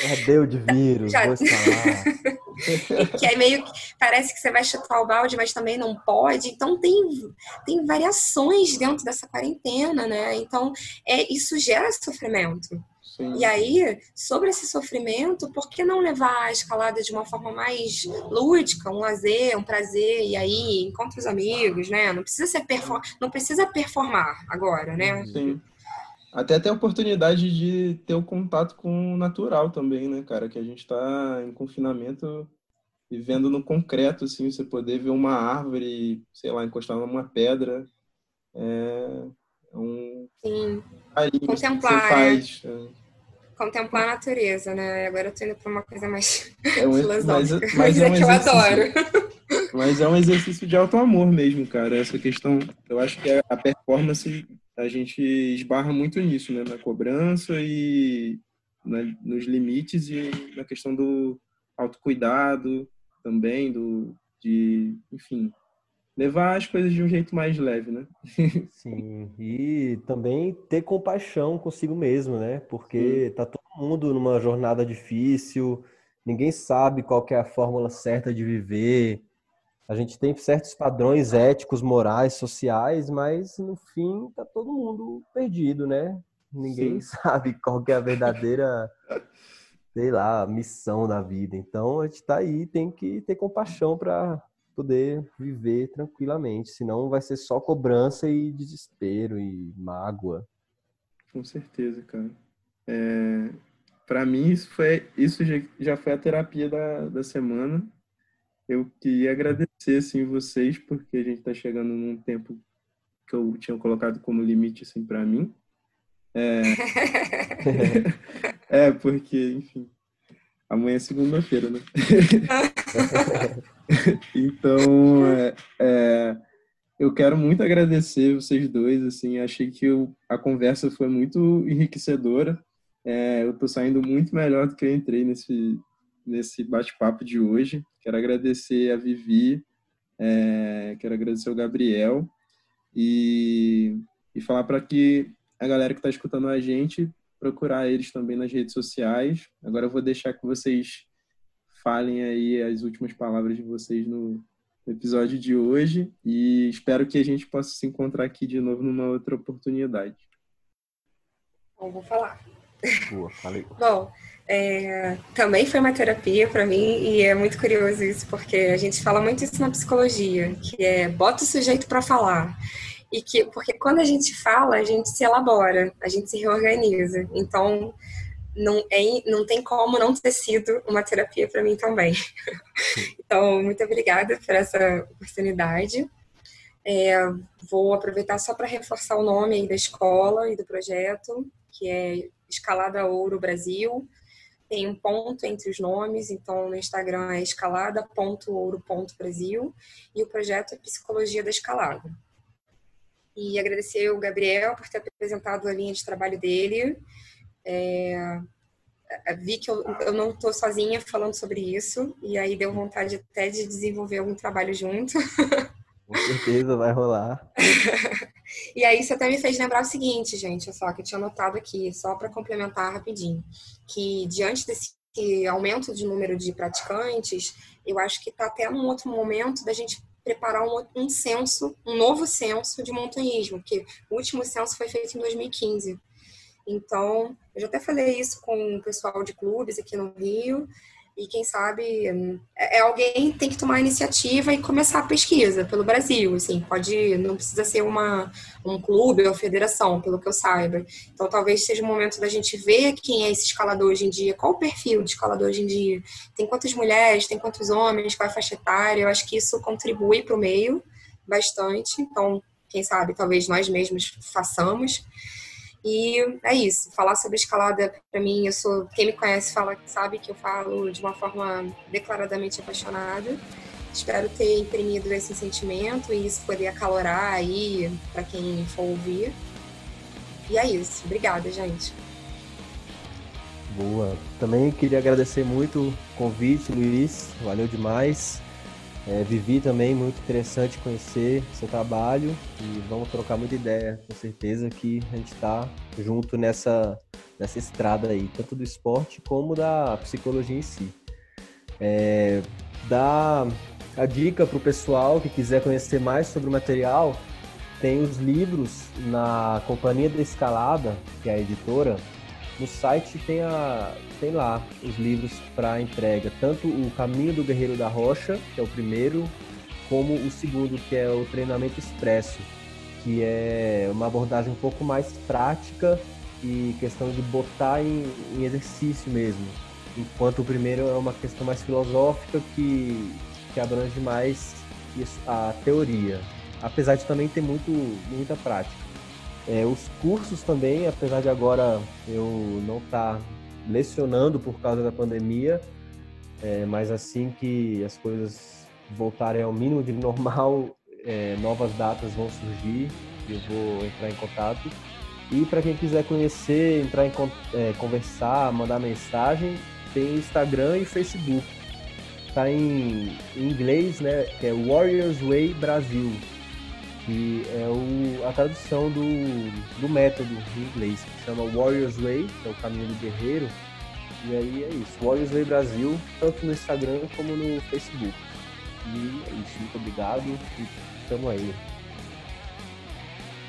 É deu de vírus, já... vou que é meio que parece que você vai chutar o balde, mas também não pode. Então tem, tem variações dentro dessa quarentena, né? Então é, isso gera sofrimento. Sim. E aí, sobre esse sofrimento, por que não levar a escalada de uma forma mais lúdica, um lazer, um prazer, e aí encontra os amigos, né? Não precisa ser perform... não precisa performar agora, né? Sim. Até ter a oportunidade de ter o contato com o natural também, né, cara? Que a gente está em confinamento vivendo no concreto, assim, você poder ver uma árvore, sei lá, encostar numa pedra. É, um Sim. Carinho Contemplar. Que você faz. É contemplar a natureza, né? Agora eu tô indo para uma coisa mais é um, filosófica, mas, mas é, um que eu adoro. Mas é um exercício de alto amor mesmo, cara. Essa questão, eu acho que a performance a gente esbarra muito nisso, né? Na cobrança e na, nos limites e na questão do autocuidado também, do de, enfim, levar as coisas de um jeito mais leve, né? Sim, e também ter compaixão consigo mesmo, né? Porque tá todo mundo numa jornada difícil, ninguém sabe qual é a fórmula certa de viver. A gente tem certos padrões éticos, morais, sociais, mas no fim tá todo mundo perdido, né? Ninguém Sim. sabe qual é a verdadeira, sei lá, missão da vida. Então a gente tá aí, tem que ter compaixão para poder viver tranquilamente, senão vai ser só cobrança e desespero e mágoa. Com certeza, cara. É, para mim isso foi isso já, já foi a terapia da, da semana. Eu queria agradecer assim vocês porque a gente está chegando num tempo que eu tinha colocado como limite assim para mim. É... é porque, enfim, amanhã é segunda-feira, né? então, é, é, eu quero muito agradecer vocês dois. Assim, achei que eu, a conversa foi muito enriquecedora. É, eu estou saindo muito melhor do que eu entrei nesse nesse bate-papo de hoje. Quero agradecer a Vivi, é, quero agradecer o Gabriel e, e falar para que a galera que está escutando a gente procurar eles também nas redes sociais. Agora eu vou deixar que vocês falem aí as últimas palavras de vocês no episódio de hoje e espero que a gente possa se encontrar aqui de novo numa outra oportunidade. Bom, vou falar. Boa, falei. Bom, é, também foi uma terapia para mim e é muito curioso isso porque a gente fala muito isso na psicologia, que é bota o sujeito para falar e que porque quando a gente fala a gente se elabora, a gente se reorganiza. Então não, é, não tem como não ter sido uma terapia para mim também. então, muito obrigada por essa oportunidade. É, vou aproveitar só para reforçar o nome da escola e do projeto, que é Escalada Ouro Brasil. Tem um ponto entre os nomes, então no Instagram é escalada.ouro.brasil e o projeto é Psicologia da Escalada. E agradecer o Gabriel por ter apresentado a linha de trabalho dele é, vi que eu, eu não estou sozinha falando sobre isso, e aí deu vontade até de desenvolver algum trabalho junto. Com certeza vai rolar. e aí isso até me fez lembrar o seguinte, gente, só que eu tinha anotado aqui, só para complementar rapidinho, que diante desse aumento de número de praticantes, eu acho que está até num outro momento da gente preparar um, um censo, um novo censo de montanhismo, que o último censo foi feito em 2015. Então, eu já até falei isso com o pessoal de clubes aqui no Rio, e quem sabe é, é alguém tem que tomar a iniciativa e começar a pesquisa pelo Brasil, assim, pode, não precisa ser uma, um clube ou federação, pelo que eu saiba. Então, talvez seja o momento da gente ver quem é esse escalador hoje em dia, qual o perfil de escalador hoje em dia, tem quantas mulheres, tem quantos homens, qual é a faixa etária, eu acho que isso contribui para o meio bastante, então, quem sabe, talvez nós mesmos façamos. E é isso, falar sobre escalada para mim, eu sou, quem me conhece fala, sabe que eu falo de uma forma declaradamente apaixonada. Espero ter imprimido esse sentimento e isso poder acalorar aí para quem for ouvir. E é isso. Obrigada, gente. Boa. Também queria agradecer muito o convite, Luiz. Valeu demais. É, Vivi também, muito interessante conhecer seu trabalho e vamos trocar muita ideia, com certeza que a gente está junto nessa, nessa estrada aí, tanto do esporte como da psicologia em si. É, dá a dica para o pessoal que quiser conhecer mais sobre o material, tem os livros na Companhia da Escalada, que é a editora, no site tem, a, tem lá os livros para entrega, tanto o Caminho do Guerreiro da Rocha, que é o primeiro, como o segundo, que é o Treinamento Expresso, que é uma abordagem um pouco mais prática e questão de botar em, em exercício mesmo. Enquanto o primeiro é uma questão mais filosófica que, que abrange mais isso, a teoria, apesar de também ter muito, muita prática. É, os cursos também, apesar de agora eu não estar tá lecionando por causa da pandemia, é, mas assim que as coisas voltarem ao mínimo de normal, é, novas datas vão surgir, eu vou entrar em contato. E para quem quiser conhecer, entrar em é, conversar, mandar mensagem, tem Instagram e Facebook. Tá em, em inglês, né? Que é Warriors Way Brasil que é o, a tradução do, do método em inglês, que chama Warriors Way, que é o caminho do guerreiro. E aí é isso, Warriors Way Brasil, tanto no Instagram como no Facebook. E é isso, muito obrigado e tamo aí.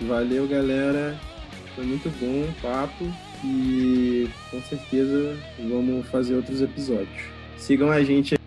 Valeu, galera. Foi muito bom o papo e com certeza vamos fazer outros episódios. Sigam a gente